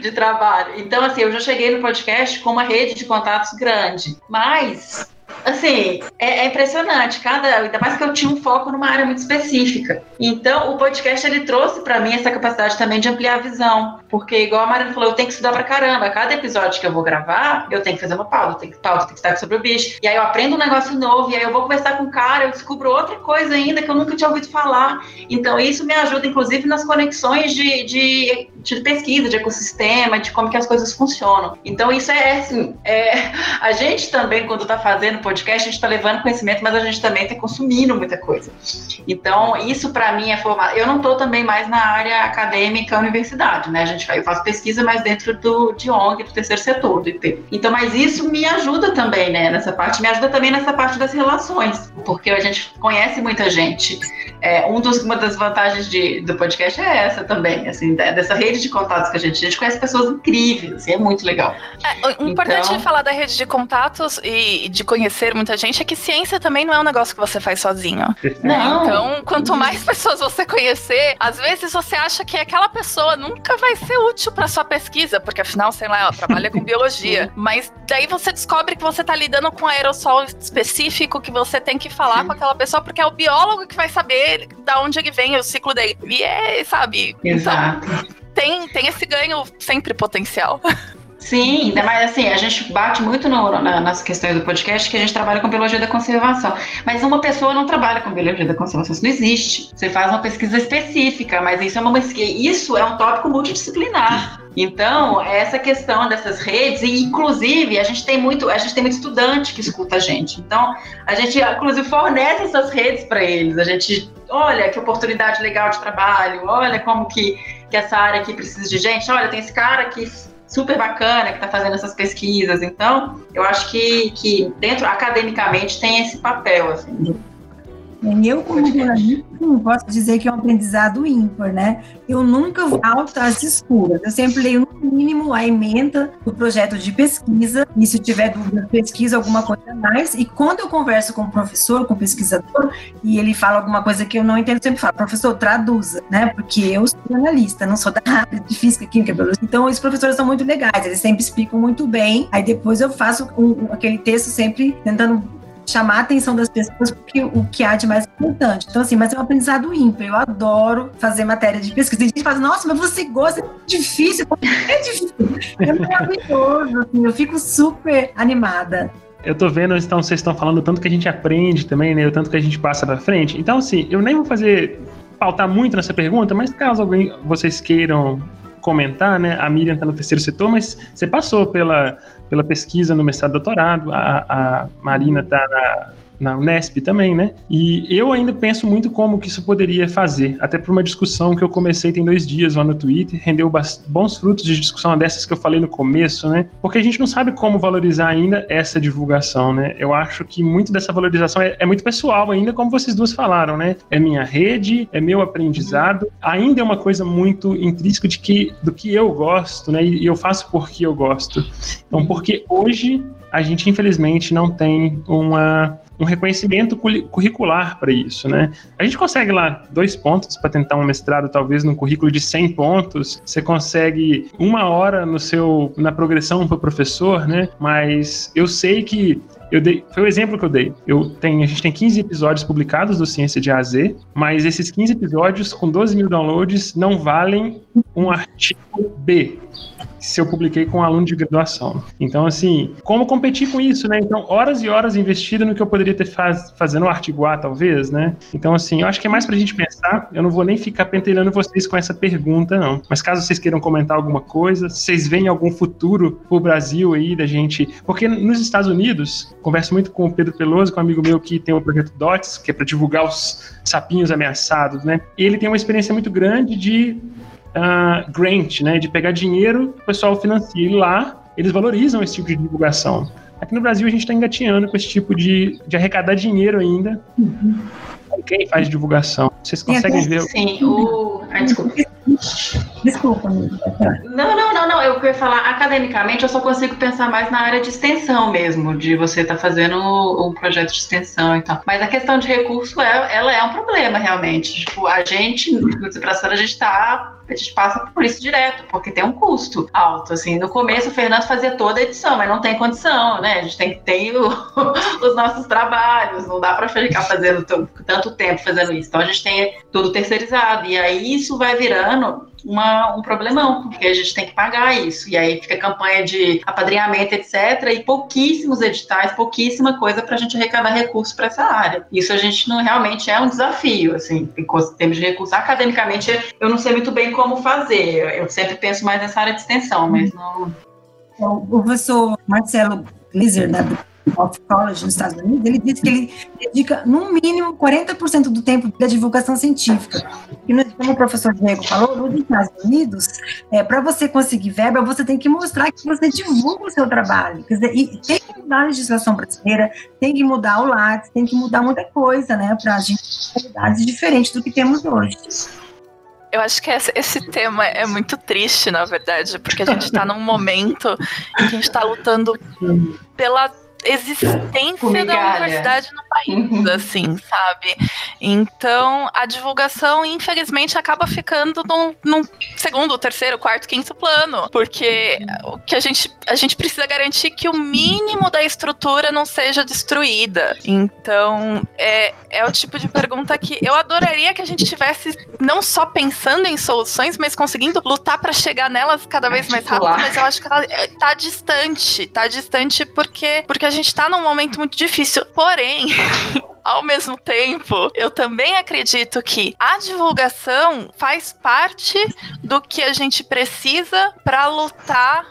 de trabalho. Então, assim, eu já cheguei no podcast com uma rede de contatos grande, mas Assim, é, é, impressionante. Cada, ainda mais que eu tinha um foco numa área muito específica. Então, o podcast ele trouxe para mim essa capacidade também de ampliar a visão, porque igual a Marina falou, eu tenho que estudar pra caramba. Cada episódio que eu vou gravar, eu tenho que fazer uma pauta, tem que pauta, tem que estar sobre o bicho. E aí eu aprendo um negócio novo, e aí eu vou conversar com o cara, eu descubro outra coisa ainda que eu nunca tinha ouvido falar. Então, isso me ajuda, inclusive, nas conexões de, de, de pesquisa, de ecossistema, de como que as coisas funcionam. Então, isso é assim, é, a gente também, quando está fazendo podcast, a gente está levando conhecimento, mas a gente também está consumindo muita coisa. Então, isso para mim é formar. Eu não estou também mais na área acadêmica, universidade, né? A gente, eu faço pesquisa mais dentro do de ONG, do terceiro setor, do IP. Então, mas isso me ajuda também, né? Nessa parte, me ajuda também nessa parte das relações, porque a gente conhece muita gente. É, um dos, uma das vantagens de, do podcast é essa também, assim, dessa rede de contatos que a gente, a gente conhece pessoas incríveis, assim, é muito legal. É, o importante então... de falar da rede de contatos e de conhecer muita gente é que ciência também não é um negócio que você faz sozinho. Não. Então, quanto mais pessoas você conhecer, às vezes você acha que aquela pessoa nunca vai ser útil para sua pesquisa, porque afinal, sei lá, ela trabalha com biologia. Mas daí você descobre que você tá lidando com um aerossol específico que você tem que falar Sim. com aquela pessoa, porque é o biólogo que vai saber da onde ele vem, o ciclo dele. E é, sabe? Então, Exato. Então, tem, tem esse ganho sempre potencial. Sim, ainda mais assim, a gente bate muito no, na, nas questões do podcast que a gente trabalha com biologia da conservação. Mas uma pessoa não trabalha com biologia da conservação, isso não existe. Você faz uma pesquisa específica, mas isso é uma isso é um tópico multidisciplinar. Então, essa questão dessas redes, e inclusive a gente tem muito, a gente tem muito estudante que escuta a gente. Então, a gente inclusive fornece essas redes para eles. A gente, olha que oportunidade legal de trabalho, olha como que, que essa área aqui precisa de gente, olha, tem esse cara que super bacana que está fazendo essas pesquisas. Então, eu acho que, que dentro, academicamente, tem esse papel, assim, eu, como jornalista, não posso dizer que é um aprendizado ímpar, né? Eu nunca volto às escuras. Eu sempre leio, no mínimo, a emenda do projeto de pesquisa. E se tiver dúvida, pesquisa alguma coisa a mais. E quando eu converso com o professor, com o pesquisador, e ele fala alguma coisa que eu não entendo, eu sempre falo, professor, traduza, né? Porque eu sou jornalista, não sou da área de física, química, biologia. Então, os professores são muito legais, eles sempre explicam muito bem. Aí depois eu faço um, aquele texto sempre tentando chamar a atenção das pessoas porque o que há de mais importante. Então, assim, mas é um aprendizado ímpar. Eu adoro fazer matéria de pesquisa. E a gente fala, nossa, mas você gosta, é difícil. É difícil. É maravilhoso, assim, eu fico super animada. Eu tô vendo, então, vocês estão falando tanto que a gente aprende também, né? O tanto que a gente passa pra frente. Então, assim, eu nem vou fazer pautar muito nessa pergunta, mas caso alguém vocês queiram comentar, né? A Miriam está no terceiro setor, mas você passou pela, pela pesquisa no mestrado doutorado, a, a Marina está na na Unesp também, né? E eu ainda penso muito como que isso poderia fazer, até por uma discussão que eu comecei tem dois dias lá no Twitter, rendeu bons frutos de discussão dessas que eu falei no começo, né? Porque a gente não sabe como valorizar ainda essa divulgação, né? Eu acho que muito dessa valorização é, é muito pessoal ainda, como vocês duas falaram, né? É minha rede, é meu aprendizado, ainda é uma coisa muito intrínseca de que, do que eu gosto, né? E eu faço porque eu gosto. Então, porque hoje a gente infelizmente não tem uma um reconhecimento curricular para isso, né? A gente consegue lá dois pontos para tentar um mestrado, talvez num currículo de 100 pontos, você consegue uma hora no seu na progressão para professor, né? Mas eu sei que eu dei, foi o exemplo que eu dei. Eu tenho, a gente tem 15 episódios publicados do Ciência de A a Z, mas esses 15 episódios com 12 mil downloads não valem um artigo B se eu publiquei com um aluno de graduação. Então, assim, como competir com isso, né? Então, horas e horas investidas no que eu poderia ter faz, fazendo um artigo A, talvez, né? Então, assim, eu acho que é mais pra gente pensar. Eu não vou nem ficar pentelhando vocês com essa pergunta, não. Mas caso vocês queiram comentar alguma coisa, vocês veem algum futuro pro Brasil aí da gente. Porque nos Estados Unidos, converso muito com o Pedro Peloso, com um amigo meu que tem o projeto DOTS, que é para divulgar os sapinhos ameaçados, né? E ele tem uma experiência muito grande de uh, grant, né, de pegar dinheiro, o pessoal financia. E lá, eles valorizam esse tipo de divulgação. Aqui no Brasil, a gente está engateando com esse tipo de, de arrecadar dinheiro ainda. Uhum. Quem faz divulgação? Vocês conseguem ver? Sim, o. Ai, desculpa. Desculpa. Não, não, não, não. Eu queria falar, academicamente, eu só consigo pensar mais na área de extensão mesmo, de você estar tá fazendo um projeto de extensão e tal. Mas a questão de recurso, é, ela é um problema, realmente. Tipo, a gente, no Educação, a gente está a gente passa por isso direto, porque tem um custo alto. Assim, no começo o Fernando fazia toda a edição, mas não tem condição, né? A gente tem que ter o, os nossos trabalhos, não dá para ficar fazendo tanto tempo fazendo isso. Então a gente tem tudo terceirizado. E aí isso vai virando uma, um problemão, porque a gente tem que pagar isso. E aí fica campanha de apadrinhamento, etc. E pouquíssimos editais, pouquíssima coisa para a gente arrecadar recursos para essa área. Isso a gente não realmente é um desafio, assim, em termos de recursos. Academicamente, eu não sei muito bem como fazer. Eu sempre penso mais nessa área de extensão, mas não. O professor Marcelo Blizzard, né, of College nos Estados Unidos, ele disse que ele dedica, no mínimo, 40% do tempo da divulgação científica. E, como o professor Diego falou, nos Estados Unidos, é, para você conseguir verba, você tem que mostrar que você divulga o seu trabalho. Quer dizer, e tem que mudar a legislação brasileira, tem que mudar o LATS, tem que mudar muita coisa, né, para a gente ter diferentes do que temos hoje. Eu acho que esse, tema é muito triste, na verdade, porque a gente está num momento em que a gente está lutando pela existência da universidade no país, assim, sabe? Então, a divulgação, infelizmente, acaba ficando num, num, segundo, terceiro, quarto, quinto plano, porque o que a gente, a gente precisa garantir que o mínimo da estrutura não seja destruída. Então, é, é o tipo de pergunta que eu adoraria que a gente tivesse não só pensando em soluções, mas conseguindo lutar para chegar nelas cada vez mais rápido, mas eu acho que ela é, tá distante, tá distante porque porque a gente está num momento muito difícil. Porém, ao mesmo tempo, eu também acredito que a divulgação faz parte do que a gente precisa para lutar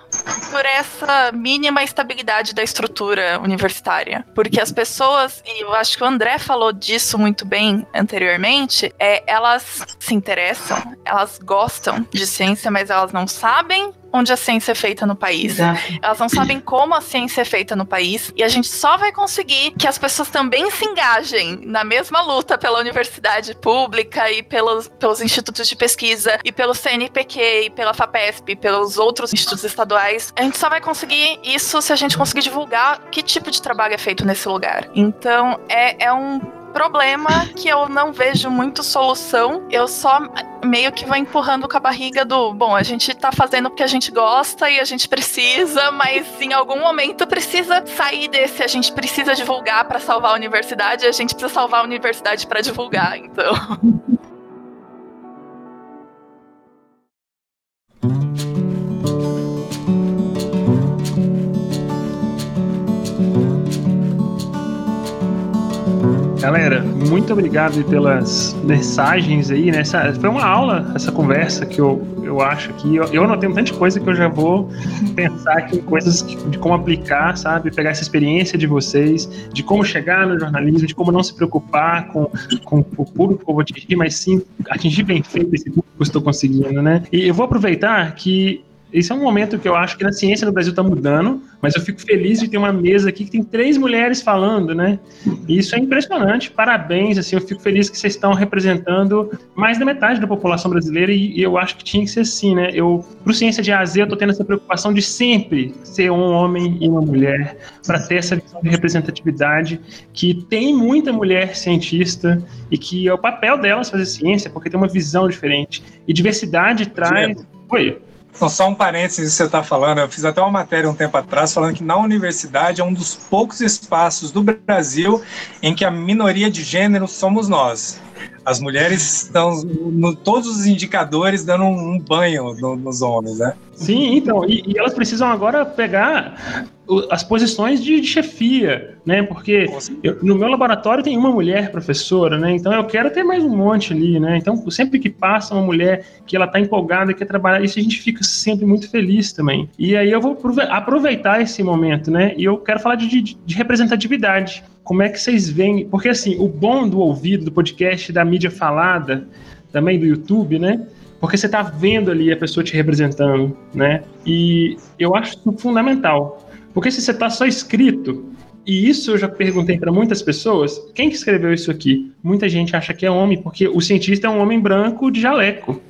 por essa mínima estabilidade da estrutura universitária. Porque as pessoas, e eu acho que o André falou disso muito bem anteriormente, é, elas se interessam, elas gostam de ciência, mas elas não sabem onde a ciência é feita no país. Exato. Elas não sabem como a ciência é feita no país. E a gente só vai conseguir que as pessoas também se engajem na mesma luta pela universidade pública e pelos, pelos institutos de pesquisa e pelo CNPq e pela FAPESP e pelos outros institutos estaduais. A gente só vai conseguir isso se a gente conseguir divulgar que tipo de trabalho é feito nesse lugar. Então, é, é um problema que eu não vejo muito solução. Eu só meio que vou empurrando com a barriga do, bom, a gente tá fazendo porque a gente gosta e a gente precisa, mas em algum momento precisa sair desse, a gente precisa divulgar para salvar a universidade, a gente precisa salvar a universidade para divulgar, então. Galera, muito obrigado pelas mensagens aí, né? Essa, foi uma aula essa conversa que eu, eu acho que eu, eu anotei um tanta coisa que eu já vou pensar aqui em coisas de como aplicar, sabe? Pegar essa experiência de vocês, de como chegar no jornalismo, de como não se preocupar com, com o público que eu vou atingir, mas sim atingir bem feito esse público que eu estou conseguindo, né? E eu vou aproveitar que esse é um momento que eu acho que na ciência no Brasil está mudando, mas eu fico feliz de ter uma mesa aqui que tem três mulheres falando, né? E isso é impressionante. Parabéns, assim, eu fico feliz que vocês estão representando mais da metade da população brasileira e, eu acho que tinha que ser assim, né? Eu, pro Ciência de AZ, eu tô tendo essa preocupação de sempre ser um homem e uma mulher para ter essa visão de representatividade que tem muita mulher cientista e que é o papel delas fazer ciência, porque tem uma visão diferente. E diversidade traz... Oi. Então, só um parênteses que você está falando, eu fiz até uma matéria um tempo atrás falando que na universidade é um dos poucos espaços do Brasil em que a minoria de gênero somos nós. As mulheres estão no todos os indicadores dando um, banho no, nos homens, né? Sim, então, e, e, elas precisam agora pegar as posições de, de chefia, né? Porque eu, no meu laboratório tem uma mulher professora, né? Então eu quero ter mais um monte ali, né? Então sempre que passa uma mulher que ela está empolgada, quer trabalhar, isso a gente fica sempre muito feliz também. E aí eu vou aproveitar esse momento, né? E eu quero falar de, de, de representatividade. Como é que vocês veem? Porque assim, o bom do ouvido, do podcast, da mídia falada, também do YouTube, né? Porque você está vendo ali a pessoa te representando, né? E eu acho fundamental. Porque se você está só escrito, e isso eu já perguntei para muitas pessoas, quem que escreveu isso aqui? Muita gente acha que é homem, porque o cientista é um homem branco de jaleco.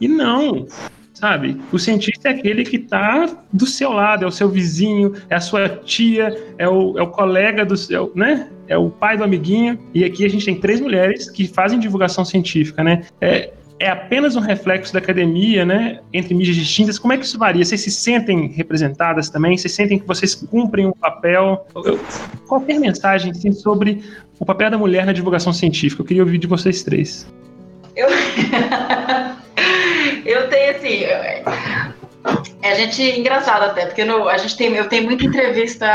E não, sabe? O cientista é aquele que está do seu lado, é o seu vizinho, é a sua tia, é o, é o colega do seu, né? É o pai do amiguinho. E aqui a gente tem três mulheres que fazem divulgação científica, né? É, é apenas um reflexo da academia, né? Entre mídias distintas. Como é que isso varia? Vocês se sentem representadas também? Vocês sentem que vocês cumprem um papel? Qualquer mensagem assim, sobre o papel da mulher na divulgação científica. Eu queria ouvir de vocês três. Eu, eu tenho assim. A gente engraçado até, porque no, a gente tem, eu tenho muita entrevista,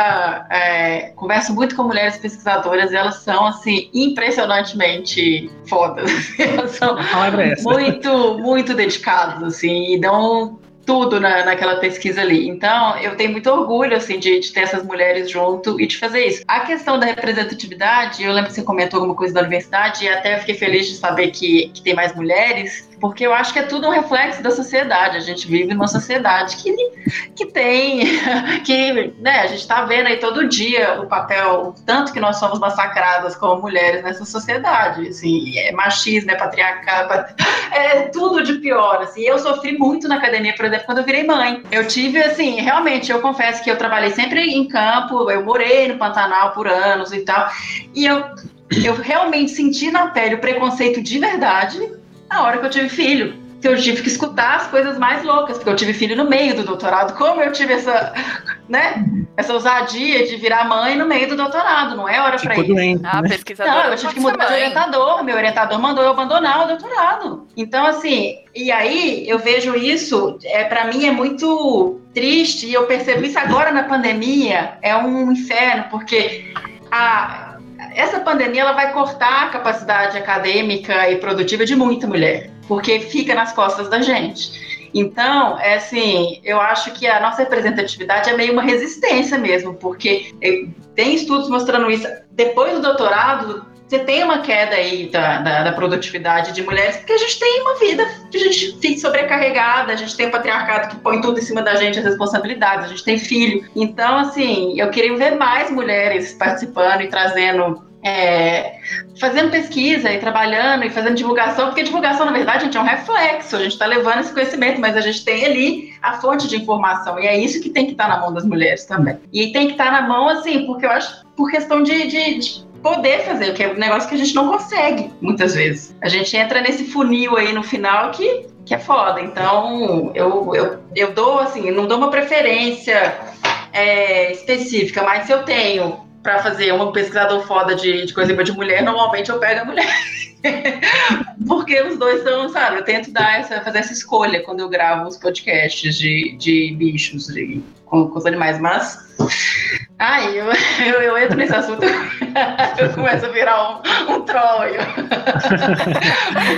é, converso muito com mulheres pesquisadoras, e elas são assim impressionantemente fodas. Elas são é muito, muito dedicadas assim, e dão tudo na, naquela pesquisa ali. Então, eu tenho muito orgulho, assim, de, de, ter essas mulheres junto e de fazer isso. A questão da representatividade, eu lembro que você comentou alguma coisa da universidade e até fiquei feliz de saber que, que tem mais mulheres porque eu acho que é tudo um reflexo da sociedade. A gente vive numa sociedade que, que tem, que né, a gente está vendo aí todo dia o papel, tanto que nós somos massacradas como mulheres nessa sociedade. Assim, é machismo, é patriarcado, é tudo de pior. Assim. Eu sofri muito na academia, por exemplo, quando eu virei mãe. Eu tive, assim, realmente, eu confesso que eu trabalhei sempre em campo, eu morei no Pantanal por anos e tal, e eu, eu realmente senti na pele o preconceito de verdade na hora que eu tive filho. Que eu tive que escutar as coisas mais loucas, porque eu tive filho no meio do doutorado. Como eu tive essa, né, essa ousadia de virar mãe no meio do doutorado, não é hora para isso. Doente, ah, né? pesquisador. Não, eu tive que mudar de orientador, meu orientador mandou eu abandonar o doutorado. Então, assim, e aí eu vejo isso, é, para mim é muito triste, e eu percebo isso agora na pandemia, é um inferno, porque a, essa pandemia ela vai cortar a capacidade acadêmica e produtiva de muita mulher, porque fica nas costas da gente. Então, é assim, eu acho que a nossa representatividade é meio uma resistência mesmo, porque eh, tem estudos mostrando isso. Depois do doutorado, você tem uma queda aí da, da, da, produtividade de mulheres, porque a gente tem uma vida que a gente fica sobrecarregada, a gente tem um patriarcado que põe tudo em cima da gente, as responsabilidades, a gente tem filho. Então, assim, eu queria ver mais mulheres participando e trazendo é, fazendo pesquisa e trabalhando e fazendo divulgação, porque divulgação, na verdade, gente, é um reflexo, a gente está levando esse conhecimento, mas a gente tem ali a fonte de informação, e é isso que tem que estar tá na mão das mulheres também. E tem que estar tá na mão, assim, porque eu acho, por questão de, de, de poder fazer, que é um negócio que a gente não consegue, muitas vezes. A gente entra nesse funil aí no final que, que é foda. Então, eu, eu, eu dou, assim, não dou uma preferência é, específica, mas se eu tenho para fazer um pesquisador foda de, de coisa de mulher, normalmente eu pego a mulher. Porque os dois são, sabe, eu tento dar essa, fazer essa escolha quando eu gravo os podcasts de, de bichos, de, com, com os animais, mas Ai, eu, eu, eu, entro nesse assunto, eu começo a virar um, um troll.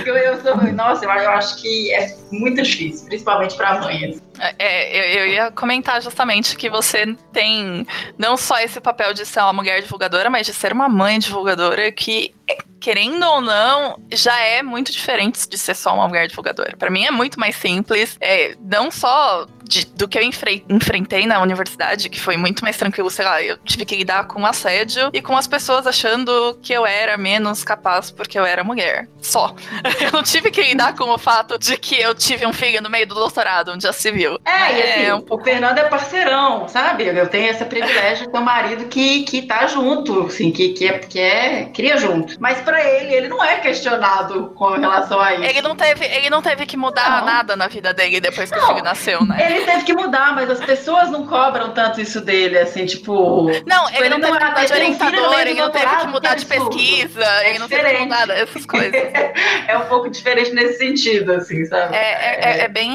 Eu, eu sou, nossa, eu, eu, acho que é muito difícil, principalmente para mães. É, é, eu, eu, ia comentar justamente que você tem não só esse papel de ser uma mulher divulgadora, mas de ser uma mãe divulgadora que querendo ou não, já é muito diferente de ser só uma mulher divulgadora. Para mim é muito mais simples, é, não só de, do que eu enfrentei na universidade, que foi muito mais tranquilo, sei lá, eu tive que lidar com assédio e com as pessoas achando que eu era menos capaz porque eu era mulher. Só. Eu não tive que lidar com o fato de que eu tive um filho no meio do doutorado, onde já se viu. É, e assim, é um pouco... o Fernando é parceirão, sabe? Eu tenho esse privilégio de ter um marido que, que tá junto, assim, que, que, é, que é, cria junto. Mas para ele, ele não é questionado com relação a isso. Ele não teve, ele não teve que mudar não. nada na vida dele depois que não, o filho nasceu, né? Ele teve que mudar, mas as pessoas não cobram tanto isso dele, assim, tipo. Não, tipo, ele, ele, não teve que mudar de orientador, ele não teve que mudar de pesquisa, é ele não teve que mudar essas coisas. é um pouco diferente nesse sentido, assim, sabe? É, é, é, é bem.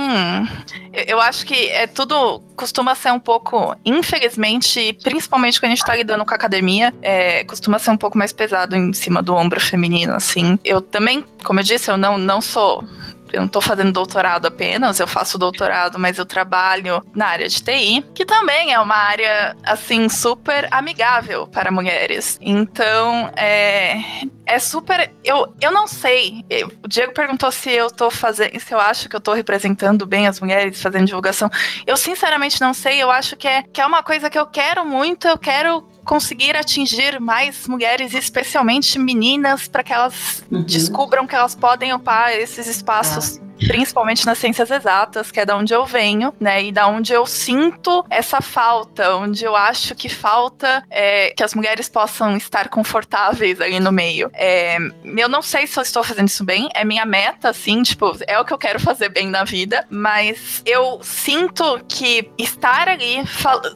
Eu acho que é tudo costuma ser um pouco, infelizmente, principalmente quando a gente tá lidando com a academia, é, costuma ser um pouco mais pesado em cima do ombro feminino, assim. Eu também, como eu disse, eu não, não sou eu não estou fazendo doutorado apenas, eu faço doutorado, mas eu trabalho na área de TI, que também é uma área, assim, super amigável para mulheres. Então, é, é super. Eu, eu não sei. O Diego perguntou se eu tô fazendo. Se eu acho que eu tô representando bem as mulheres, fazendo divulgação. Eu sinceramente não sei. Eu acho que é, que é uma coisa que eu quero muito. Eu quero conseguir atingir mais mulheres, especialmente meninas, para que elas uhum. descubram que elas podem ocupar esses espaços. Ah principalmente nas ciências exatas, que é da onde eu venho, né? E da onde eu sinto essa falta, onde eu acho que falta é, que as mulheres possam estar confortáveis ali no meio. É, eu não sei se eu estou fazendo isso bem, é minha meta, assim, tipo, é o que eu quero fazer bem na vida, mas eu sinto que estar ali,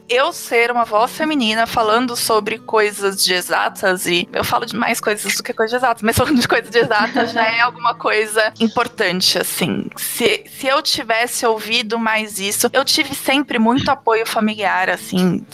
eu ser uma voz feminina falando sobre coisas de exatas, e eu falo de mais coisas do que coisas de exatas, mas falando de coisas de exatas já é alguma coisa importante, assim. Se, se eu tivesse ouvido mais isso, eu tive sempre muito apoio familiar, assim.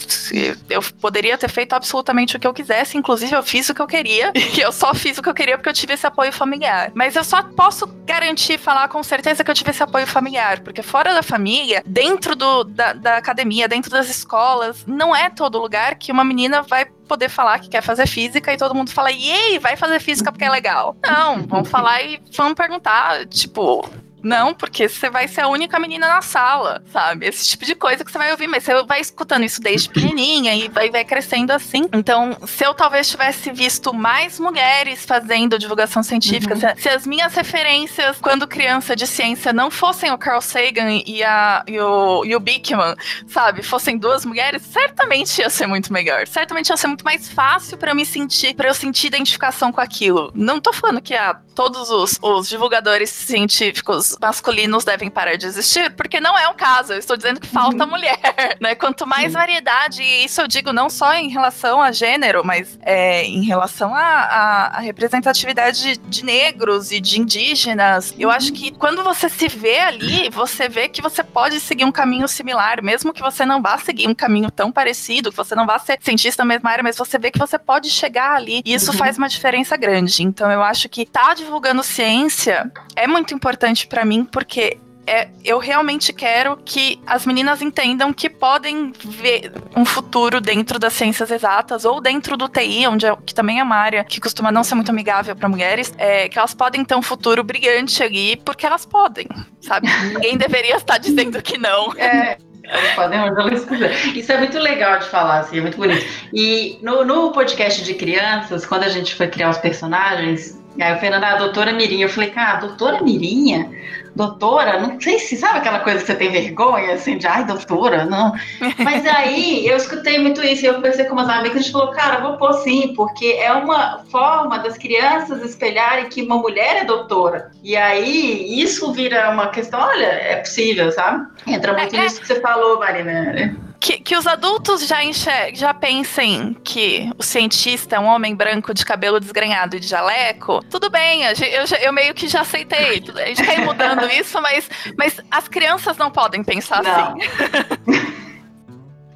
Eu poderia ter feito absolutamente o que eu quisesse, inclusive eu fiz o que eu queria, e eu só fiz o que eu queria porque eu tive esse apoio familiar. Mas eu só posso garantir, falar com certeza que eu tive esse apoio familiar, porque fora da família, dentro do, da, da academia, dentro das escolas, não é todo lugar que uma menina vai poder falar que quer fazer física e todo mundo fala, e vai fazer física porque é legal. Não, vamos falar e vamos perguntar, tipo, não, porque você vai ser a única menina na sala, sabe? Esse tipo de coisa que você vai ouvir, mas você vai escutando isso desde pequenininha e vai, vai crescendo assim. Então, se eu talvez tivesse visto mais mulheres fazendo divulgação científica, uhum. se, se, as minhas referências quando criança de ciência não fossem o Carl Sagan e, a, e, o, e o Bickman, sabe? Fossem duas mulheres, certamente ia ser muito melhor. Certamente ia ser muito mais fácil para eu me sentir, para eu sentir identificação com aquilo. Não tô falando que a, todos os, os divulgadores científicos masculinos devem parar de existir, porque não é o caso. Eu estou dizendo que falta uhum. mulher, né? Quanto mais Sim. variedade, e isso eu digo não só em relação a gênero, mas é, em relação à representatividade de, de, negros e de indígenas. Eu acho que quando você se vê ali, você vê que você pode seguir um caminho similar, mesmo que você não vá seguir um caminho tão parecido, que você não vá ser cientista na mesma área, mas você vê que você pode chegar ali. E isso uhum. faz uma diferença grande. Então eu acho que tá divulgando ciência é muito importante para mim, porque é, eu realmente quero que as meninas entendam que podem ver um futuro dentro das ciências exatas ou dentro do TI, onde é, que também é uma área que costuma não ser muito amigável para mulheres, é, que elas podem ter um futuro brilhante ali, porque elas podem, sabe? Ninguém deveria estar dizendo que não. É. Elas podem onde elas quiserem. Isso é muito legal de falar, assim, é muito bonito. E no, no podcast de crianças, quando a gente foi criar os personagens, Aí o Fernando, a doutora Mirinha. Eu falei, cara, doutora Mirinha? Doutora? Não sei se sabe aquela coisa que você tem vergonha, assim, de ai, doutora, não. Mas aí eu escutei muito isso e eu pensei com umas amigas, a gente falou, cara, vou pôr sim, porque é uma forma das crianças espelharem que uma mulher é doutora. E aí isso vira uma questão, olha, é possível, sabe? Entra muito é, é. nisso que você falou, Marina que, que os adultos já, enxer já pensem que o cientista é um homem branco de cabelo desgrenhado e de jaleco, tudo bem, eu, eu, eu meio que já aceitei. A gente tá mudando isso, mas, mas as crianças não podem pensar não. assim.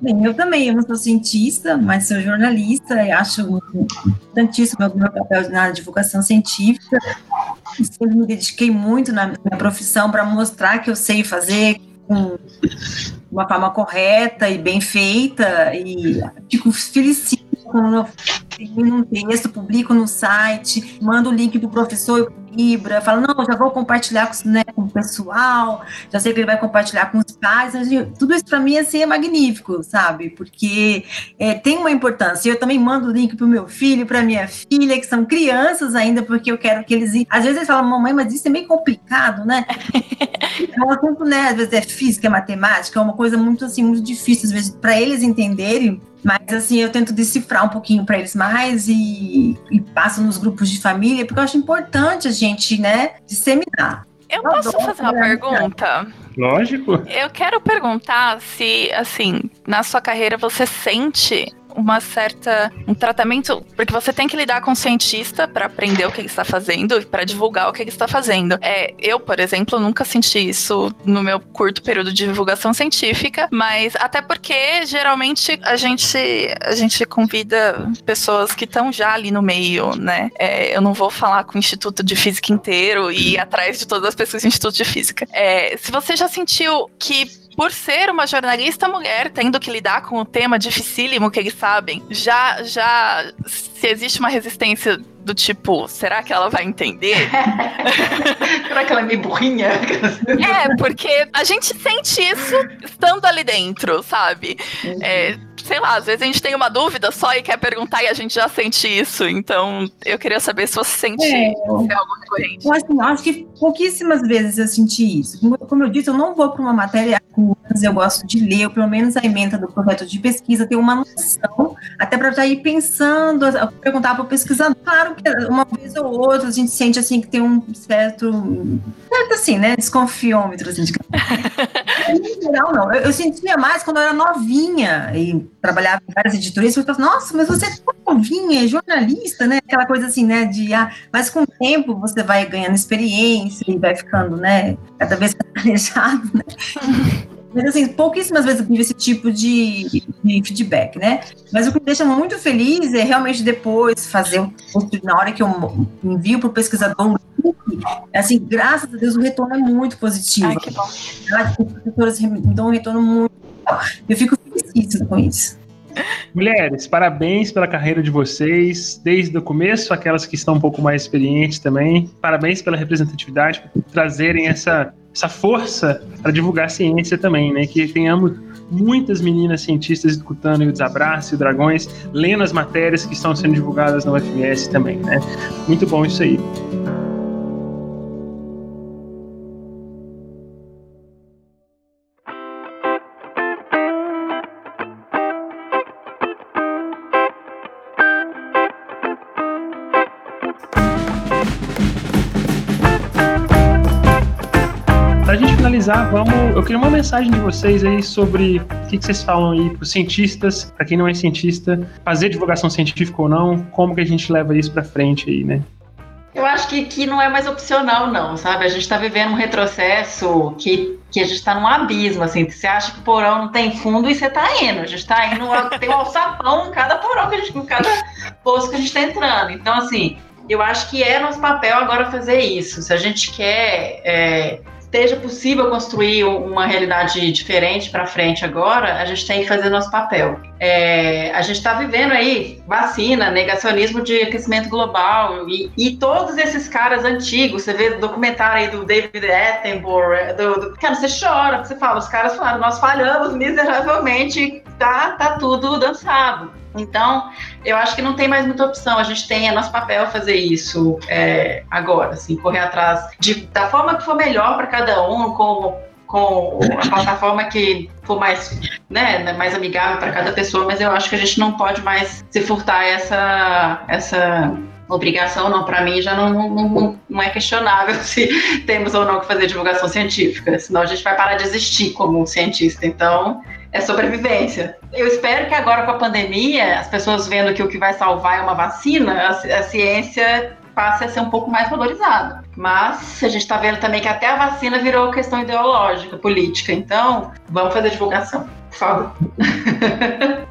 Bem, eu também, eu não sou cientista, mas sou jornalista e acho importantíssimo o meu papel na divulgação científica. Sempre me dediquei muito na minha profissão para mostrar que eu sei fazer, com uma forma correta e bem feita e fico felicito quando eu termino um texto, publico no site, mando o link pro professor Libra, fala, não, já vou compartilhar com, né, com o pessoal, já sei que ele vai compartilhar com os pais, tudo isso para mim assim, é magnífico, sabe? Porque é, tem uma importância. Eu também mando o link pro meu filho, para minha filha, que são crianças ainda, porque eu quero que eles. Às vezes eles falam, mamãe, mas isso é meio complicado, né? então, assunto, né? Às vezes é física, é matemática, é uma coisa muito assim, muito difícil, às vezes, para eles entenderem. Mas assim, eu tento decifrar um pouquinho para eles mais e, e passo nos grupos de família, porque eu acho importante a gente, né, disseminar. Eu, eu posso fazer uma pergunta? Lógico. Eu quero perguntar se, assim, na sua carreira você sente uma certa um tratamento, porque você tem que lidar com o cientista para aprender o que ele está fazendo e para divulgar o que ele está fazendo. É, eu, por exemplo, nunca senti isso no meu curto período de divulgação científica, mas até porque geralmente a gente a gente convida pessoas que estão já ali no meio, né? É, eu não vou falar com o Instituto de Física inteiro e ir atrás de todas as pessoas do Instituto de Física. É, se você já sentiu que por ser uma jornalista mulher, tendo que lidar com o tema dificílimo que eles sabem, já, já se existe uma resistência do tipo, será que ela vai entender? será que ela é meio burrinha? é, porque a gente sente isso estando ali dentro, sabe? Uhum. É, sei lá, às vezes a gente tem uma dúvida só e quer perguntar e a gente já sente isso. Então, eu queria saber se você sente é, se é algo recorrente. Eu acho, acho, que pouquíssimas vezes eu senti isso. Como, como eu disse, eu não vou para uma matéria eu gosto de ler, ou pelo menos a emenda do projeto de pesquisa, ter uma noção, até para já ir pensando, perguntar para o pesquisador. Claro uma vez ou outra a gente sente assim que tem um certo, certo assim, né, desconfiômetro, assim, de... geral não. Eu, eu, sentia mais quando eu era novinha e trabalhava em várias editorias, eu falava, nossa, mas você é novinha, é jornalista, né, aquela coisa assim, né, de, ah, mas com o tempo você vai ganhando experiência e vai ficando, né, cada vez mais planejado, né. Mas assim, pouquíssimas vezes eu tive esse tipo de, de, feedback, né? Mas o que me deixa muito feliz é realmente depois fazer o na hora que eu envio para o pesquisador assim, graças a Deus o retorno é muito positivo. Ai, que bom. Professores me dão um retorno muito Eu fico feliz com isso. Mulheres, parabéns pela carreira de vocês, desde o começo, aquelas que estão um pouco mais experientes também. Parabéns pela representatividade, por trazerem essa essa força para divulgar a ciência também, né? Que tenhamos muitas meninas cientistas escutando o Desabraço e o Dragões, lendo as matérias que estão sendo divulgadas na UFMS também, né? Muito bom isso aí. Finalizar, vamos. Eu queria uma mensagem de vocês aí sobre o que, que vocês falam aí para os cientistas, para quem não é cientista, fazer divulgação científica ou não, como que a gente leva isso para frente aí, né? Eu acho que, que não é mais opcional, não, sabe? A gente está vivendo um retrocesso que, que a gente está num abismo, assim. Você acha que o porão não tem fundo e você está indo. A gente está indo, tem um alçapão em cada porão, que a gente, em cada poço que a gente está entrando. Então, assim, eu acho que é nosso papel agora fazer isso. Se a gente quer é, esteja possível construir uma realidade diferente para frente agora, a gente tem que fazer nosso papel. É, a gente está vivendo aí vacina, negacionismo de aquecimento global e, e, todos esses caras antigos, você vê documentário aí do David Attenborough, do, do, cara, você chora, você fala, os caras falaram, nós falhamos miseravelmente, tá, tá tudo dançado. Então, eu acho que não tem mais muita opção. A gente tem, é nosso papel fazer isso é, agora, assim, correr atrás de, da forma que for melhor para cada um, com, com a plataforma que for mais, né, mais amigável para cada pessoa, mas eu acho que a gente não pode mais se furtar essa, essa obrigação, não, para mim já não, não, não, é questionável se temos ou não que fazer divulgação científica, senão a gente vai parar de existir como cientista. Então, é sobrevivência. Eu espero que agora com a pandemia, as pessoas vendo que o que vai salvar é uma vacina, a, a ciência passe a ser um pouco mais valorizada. Mas a gente está vendo também que até a vacina virou questão ideológica, política. Então, vamos fazer divulgação, por favor.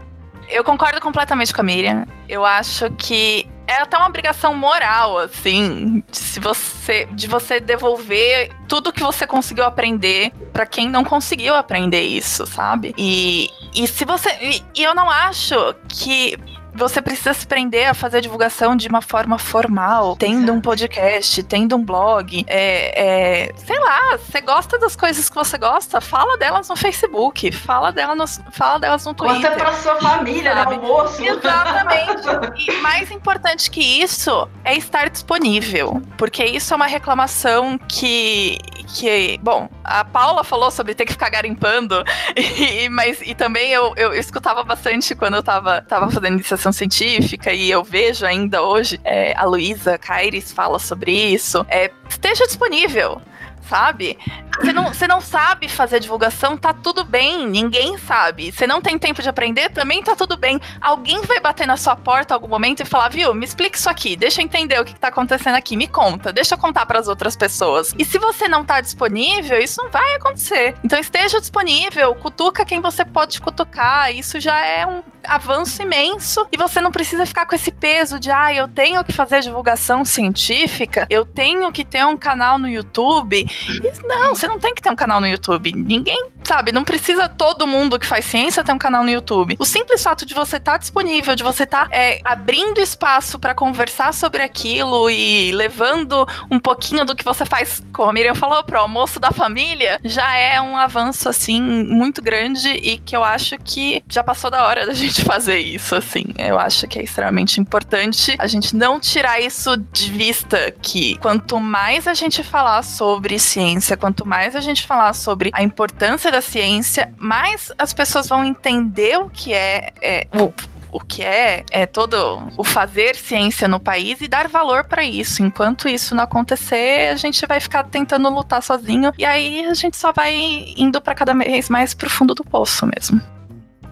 Eu concordo completamente com a Miriam. Eu acho que é até uma obrigação moral, assim, se você, de você devolver tudo que você conseguiu aprender para quem não conseguiu aprender isso, sabe? E, e se você. E, e eu não acho que você precisa se prender a fazer divulgação de uma forma formal, tendo um podcast, tendo um blog. É, é, sei lá, você gosta das coisas que você gosta, fala delas no Facebook, fala, dela no, fala delas no Twitter. Conta pra sua família, no almoço. Exatamente. e mais importante que isso é estar disponível, porque isso é uma reclamação que, que bom, a Paula falou sobre ter que ficar garimpando, e, mas e também eu, eu, eu escutava bastante quando eu tava, tava fazendo iniciação ficção científica e eu vejo ainda hoje é, a Luísa Caires fala sobre isso. É, esteja disponível sabe? Você não, você não sabe fazer divulgação, tá tudo bem, ninguém sabe. Você não tem tempo de aprender, também tá tudo bem. Alguém vai bater na sua porta em algum momento e falar, viu, me explica isso aqui, deixa eu entender o que tá acontecendo aqui, me conta, deixa eu contar para as outras pessoas. E se você não tá disponível, isso não vai acontecer. Então esteja disponível, cutuca quem você pode cutucar, isso já é um avanço imenso e você não precisa ficar com esse peso de, ah, eu tenho que fazer divulgação científica, eu tenho que ter um canal no YouTube. Não, você não tem que ter um canal no YouTube. Ninguém sabe, não precisa todo mundo que faz ciência ter um canal no YouTube. O simples fato de você estar tá disponível, de você estar tá, é, abrindo espaço para conversar sobre aquilo e levando um pouquinho do que você faz, como a Miriam falou, pro almoço da família, já é um avanço, assim, muito grande e que eu acho que já passou da hora da gente fazer isso, assim. Eu acho que é extremamente importante a gente não tirar isso de vista que quanto mais a gente falar sobre ciência, quanto mais a gente falar sobre a importância da ciência, mais as pessoas vão entender o que é, é o, o que é, é todo o fazer ciência no país e dar valor para isso. Enquanto isso não acontecer, a gente vai ficar tentando lutar sozinho e aí a gente só vai indo para cada vez mais pro fundo do poço mesmo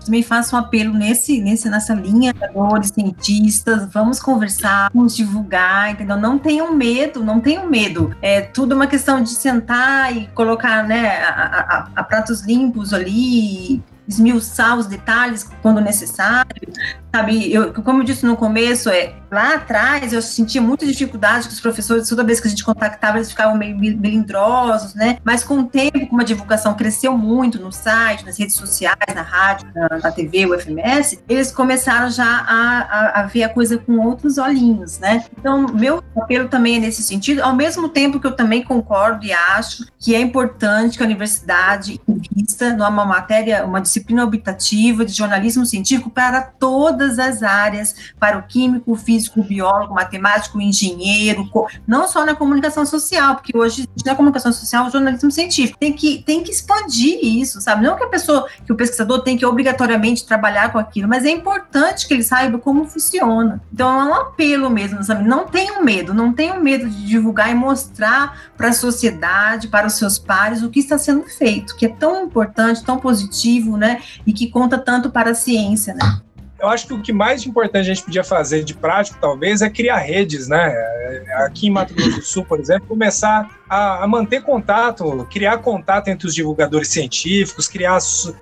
também faço um apelo nesse, nesse, nessa linha, de cientistas, vamos conversar, vamos divulgar, entendeu? Não tenham medo, não tenham medo. É tudo uma questão de sentar e colocar, né, a, a, a pratos limpos ali, esmiuçar os detalhes quando necessário, sabe? Eu, como eu disse no começo, é lá atrás eu sentia muita dificuldade com os professores, toda vez que a gente contactava, eles ficavam meio melindrosos, né? Mas com o tempo, como a divulgação cresceu muito no site, nas redes sociais, na rádio, na, na TV, o FMS, eles começaram já a, a, a, ver a coisa com outros olhinhos, né? Então, meu apelo também é nesse sentido, ao mesmo tempo que eu também concordo e acho que é importante que a universidade invista numa matéria, uma disciplina optativa de jornalismo científico para todas as áreas, para o químico, físico, biólogo, matemático, engenheiro, não só na comunicação social, porque hoje na comunicação social o jornalismo científico tem que, tem que expandir isso, sabe? Não que a pessoa, que o pesquisador tem que obrigatoriamente trabalhar com aquilo, mas é importante que ele saiba como funciona. Então é um apelo mesmo, sabe? Não tenham medo, não tenham medo de divulgar e mostrar para a sociedade, para os seus pares, o que está sendo feito, que é tão importante, tão positivo, né? E que conta tanto para a ciência, né? eu acho que o que mais importante a gente podia fazer de prático, talvez, é criar redes, né? Aqui em Mato Grosso do Sul, por exemplo, começar a, a, manter contato, criar contato entre os divulgadores científicos, criar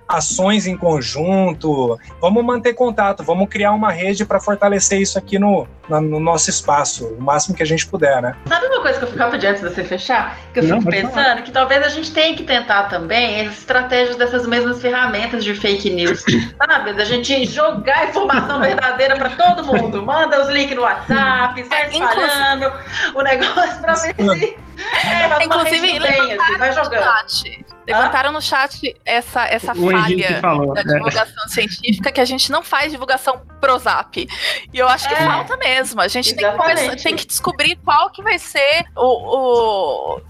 ações em conjunto. Vamos manter contato, vamos criar uma rede para fortalecer isso aqui no, no, no, nosso espaço, o máximo que a gente puder, né? Sabe uma coisa que eu ficava de antes de você fechar? Que eu Não, fico pensando falar. que talvez a gente tenha que tentar também as estratégias dessas mesmas ferramentas de fake news, sabe? Da gente jogar informação verdadeira para todo mundo. Manda os links no WhatsApp, sai é, espalhando o negócio para ver se é, Inclusive, levantaram assim, vai jogando. no Levantaram no chat essa, essa falha falou, da né? divulgação científica que a gente não faz divulgação pro zap. E eu acho que é, falta mesmo. A gente tem que, tem que, descobrir qual que vai ser o, o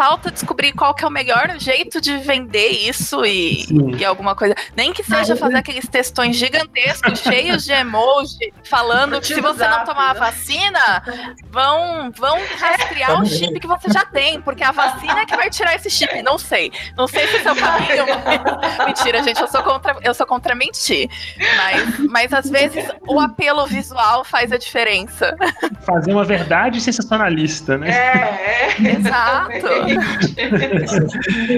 falta descobrir qual que é o melhor jeito de vender isso e, e alguma coisa. Nem que seja fazer aqueles textões gigantescos, cheios de emoji, falando que se você não tomar a vacina, vão, vão rastrear o chip que você já tem, porque a vacina é que vai tirar esse chip. Não sei. Não sei se esse é o caminho. Mentira, gente, eu sou contra, eu sou contra mentir. Mas, mas às vezes o apelo visual faz a diferença. Fazer uma verdade sensacionalista, né? É, é. Exato.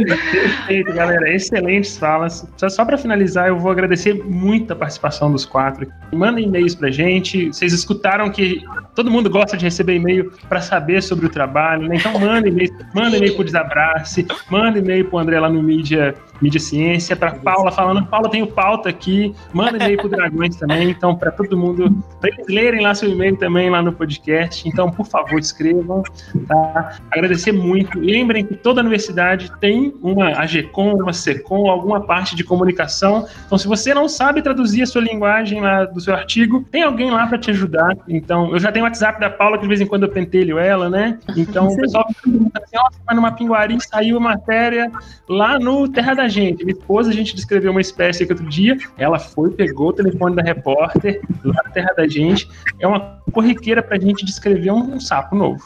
Perfeito, galera. Excelentes falas. Só, só para finalizar, eu vou agradecer muito a participação dos quatro. Mandem e-mails pra gente. Vocês escutaram que todo mundo gosta de receber e-mail para saber sobre o trabalho, né? Então manda e-mail, manda e-mail pro Desabrace, manda e-mail pro André lá no Mídia Mídia Ciência, para Paula falando, Paula tem o pauta aqui, manda e-mail pro Dragões também, então para todo mundo, para eles lerem lá seu e-mail também lá no podcast, então por favor escrevam, tá? Agradecer muito, lembrem que toda universidade tem uma AGCOM, uma SECOM, alguma parte de comunicação, então se você não sabe traduzir a sua linguagem lá do seu artigo, tem alguém lá para te ajudar, então eu já tenho o WhatsApp da Paula que de vez em quando eu pentelho ela, né? Então o pessoal pergunta assim, ó, oh, numa pinguari saiu a matéria lá no Terra da gente. Minha esposa, a gente descreveu uma espécie aqui outro dia, ela foi, pegou o telefone da repórter lá na terra da gente. É uma corriqueira pra gente descrever um, um sapo novo.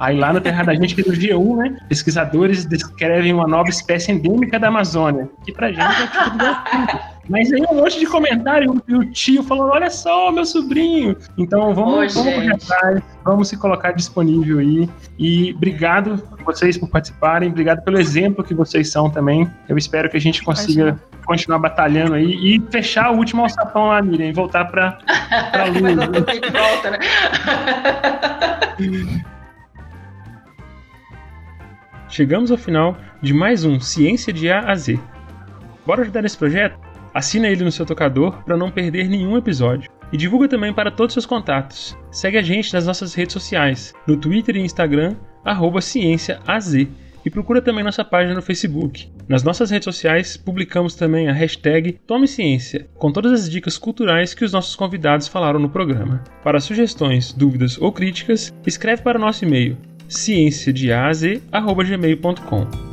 Aí lá na Terra da Gente, que é no G1, né, pesquisadores descrevem uma nova espécie endêmica da Amazônia, que pra gente é tipo Mas aí um monte de comentário e o tio falando, olha só, meu sobrinho. Então vamos, vamos correr atrás, vamos se colocar disponível aí. E obrigado vocês por participarem, obrigado pelo exemplo que vocês são também. Eu espero que a gente consiga continuar batalhando aí e fechar o último alçapão lá, Miriam, e voltar para a luz. volta, né? Chegamos ao final de mais um Ciência de A a Z Bora ajudar nesse projeto? Assina ele no seu tocador para não perder nenhum episódio. E divulga também para todos os seus contatos. Segue a gente nas nossas redes sociais, no Twitter e Instagram, ciênciaaz. E procura também nossa página no Facebook. Nas nossas redes sociais, publicamos também a hashtag Tome Ciência, com todas as dicas culturais que os nossos convidados falaram no programa. Para sugestões, dúvidas ou críticas, escreve para o nosso e-mail ciênciadeaz.gmail.com.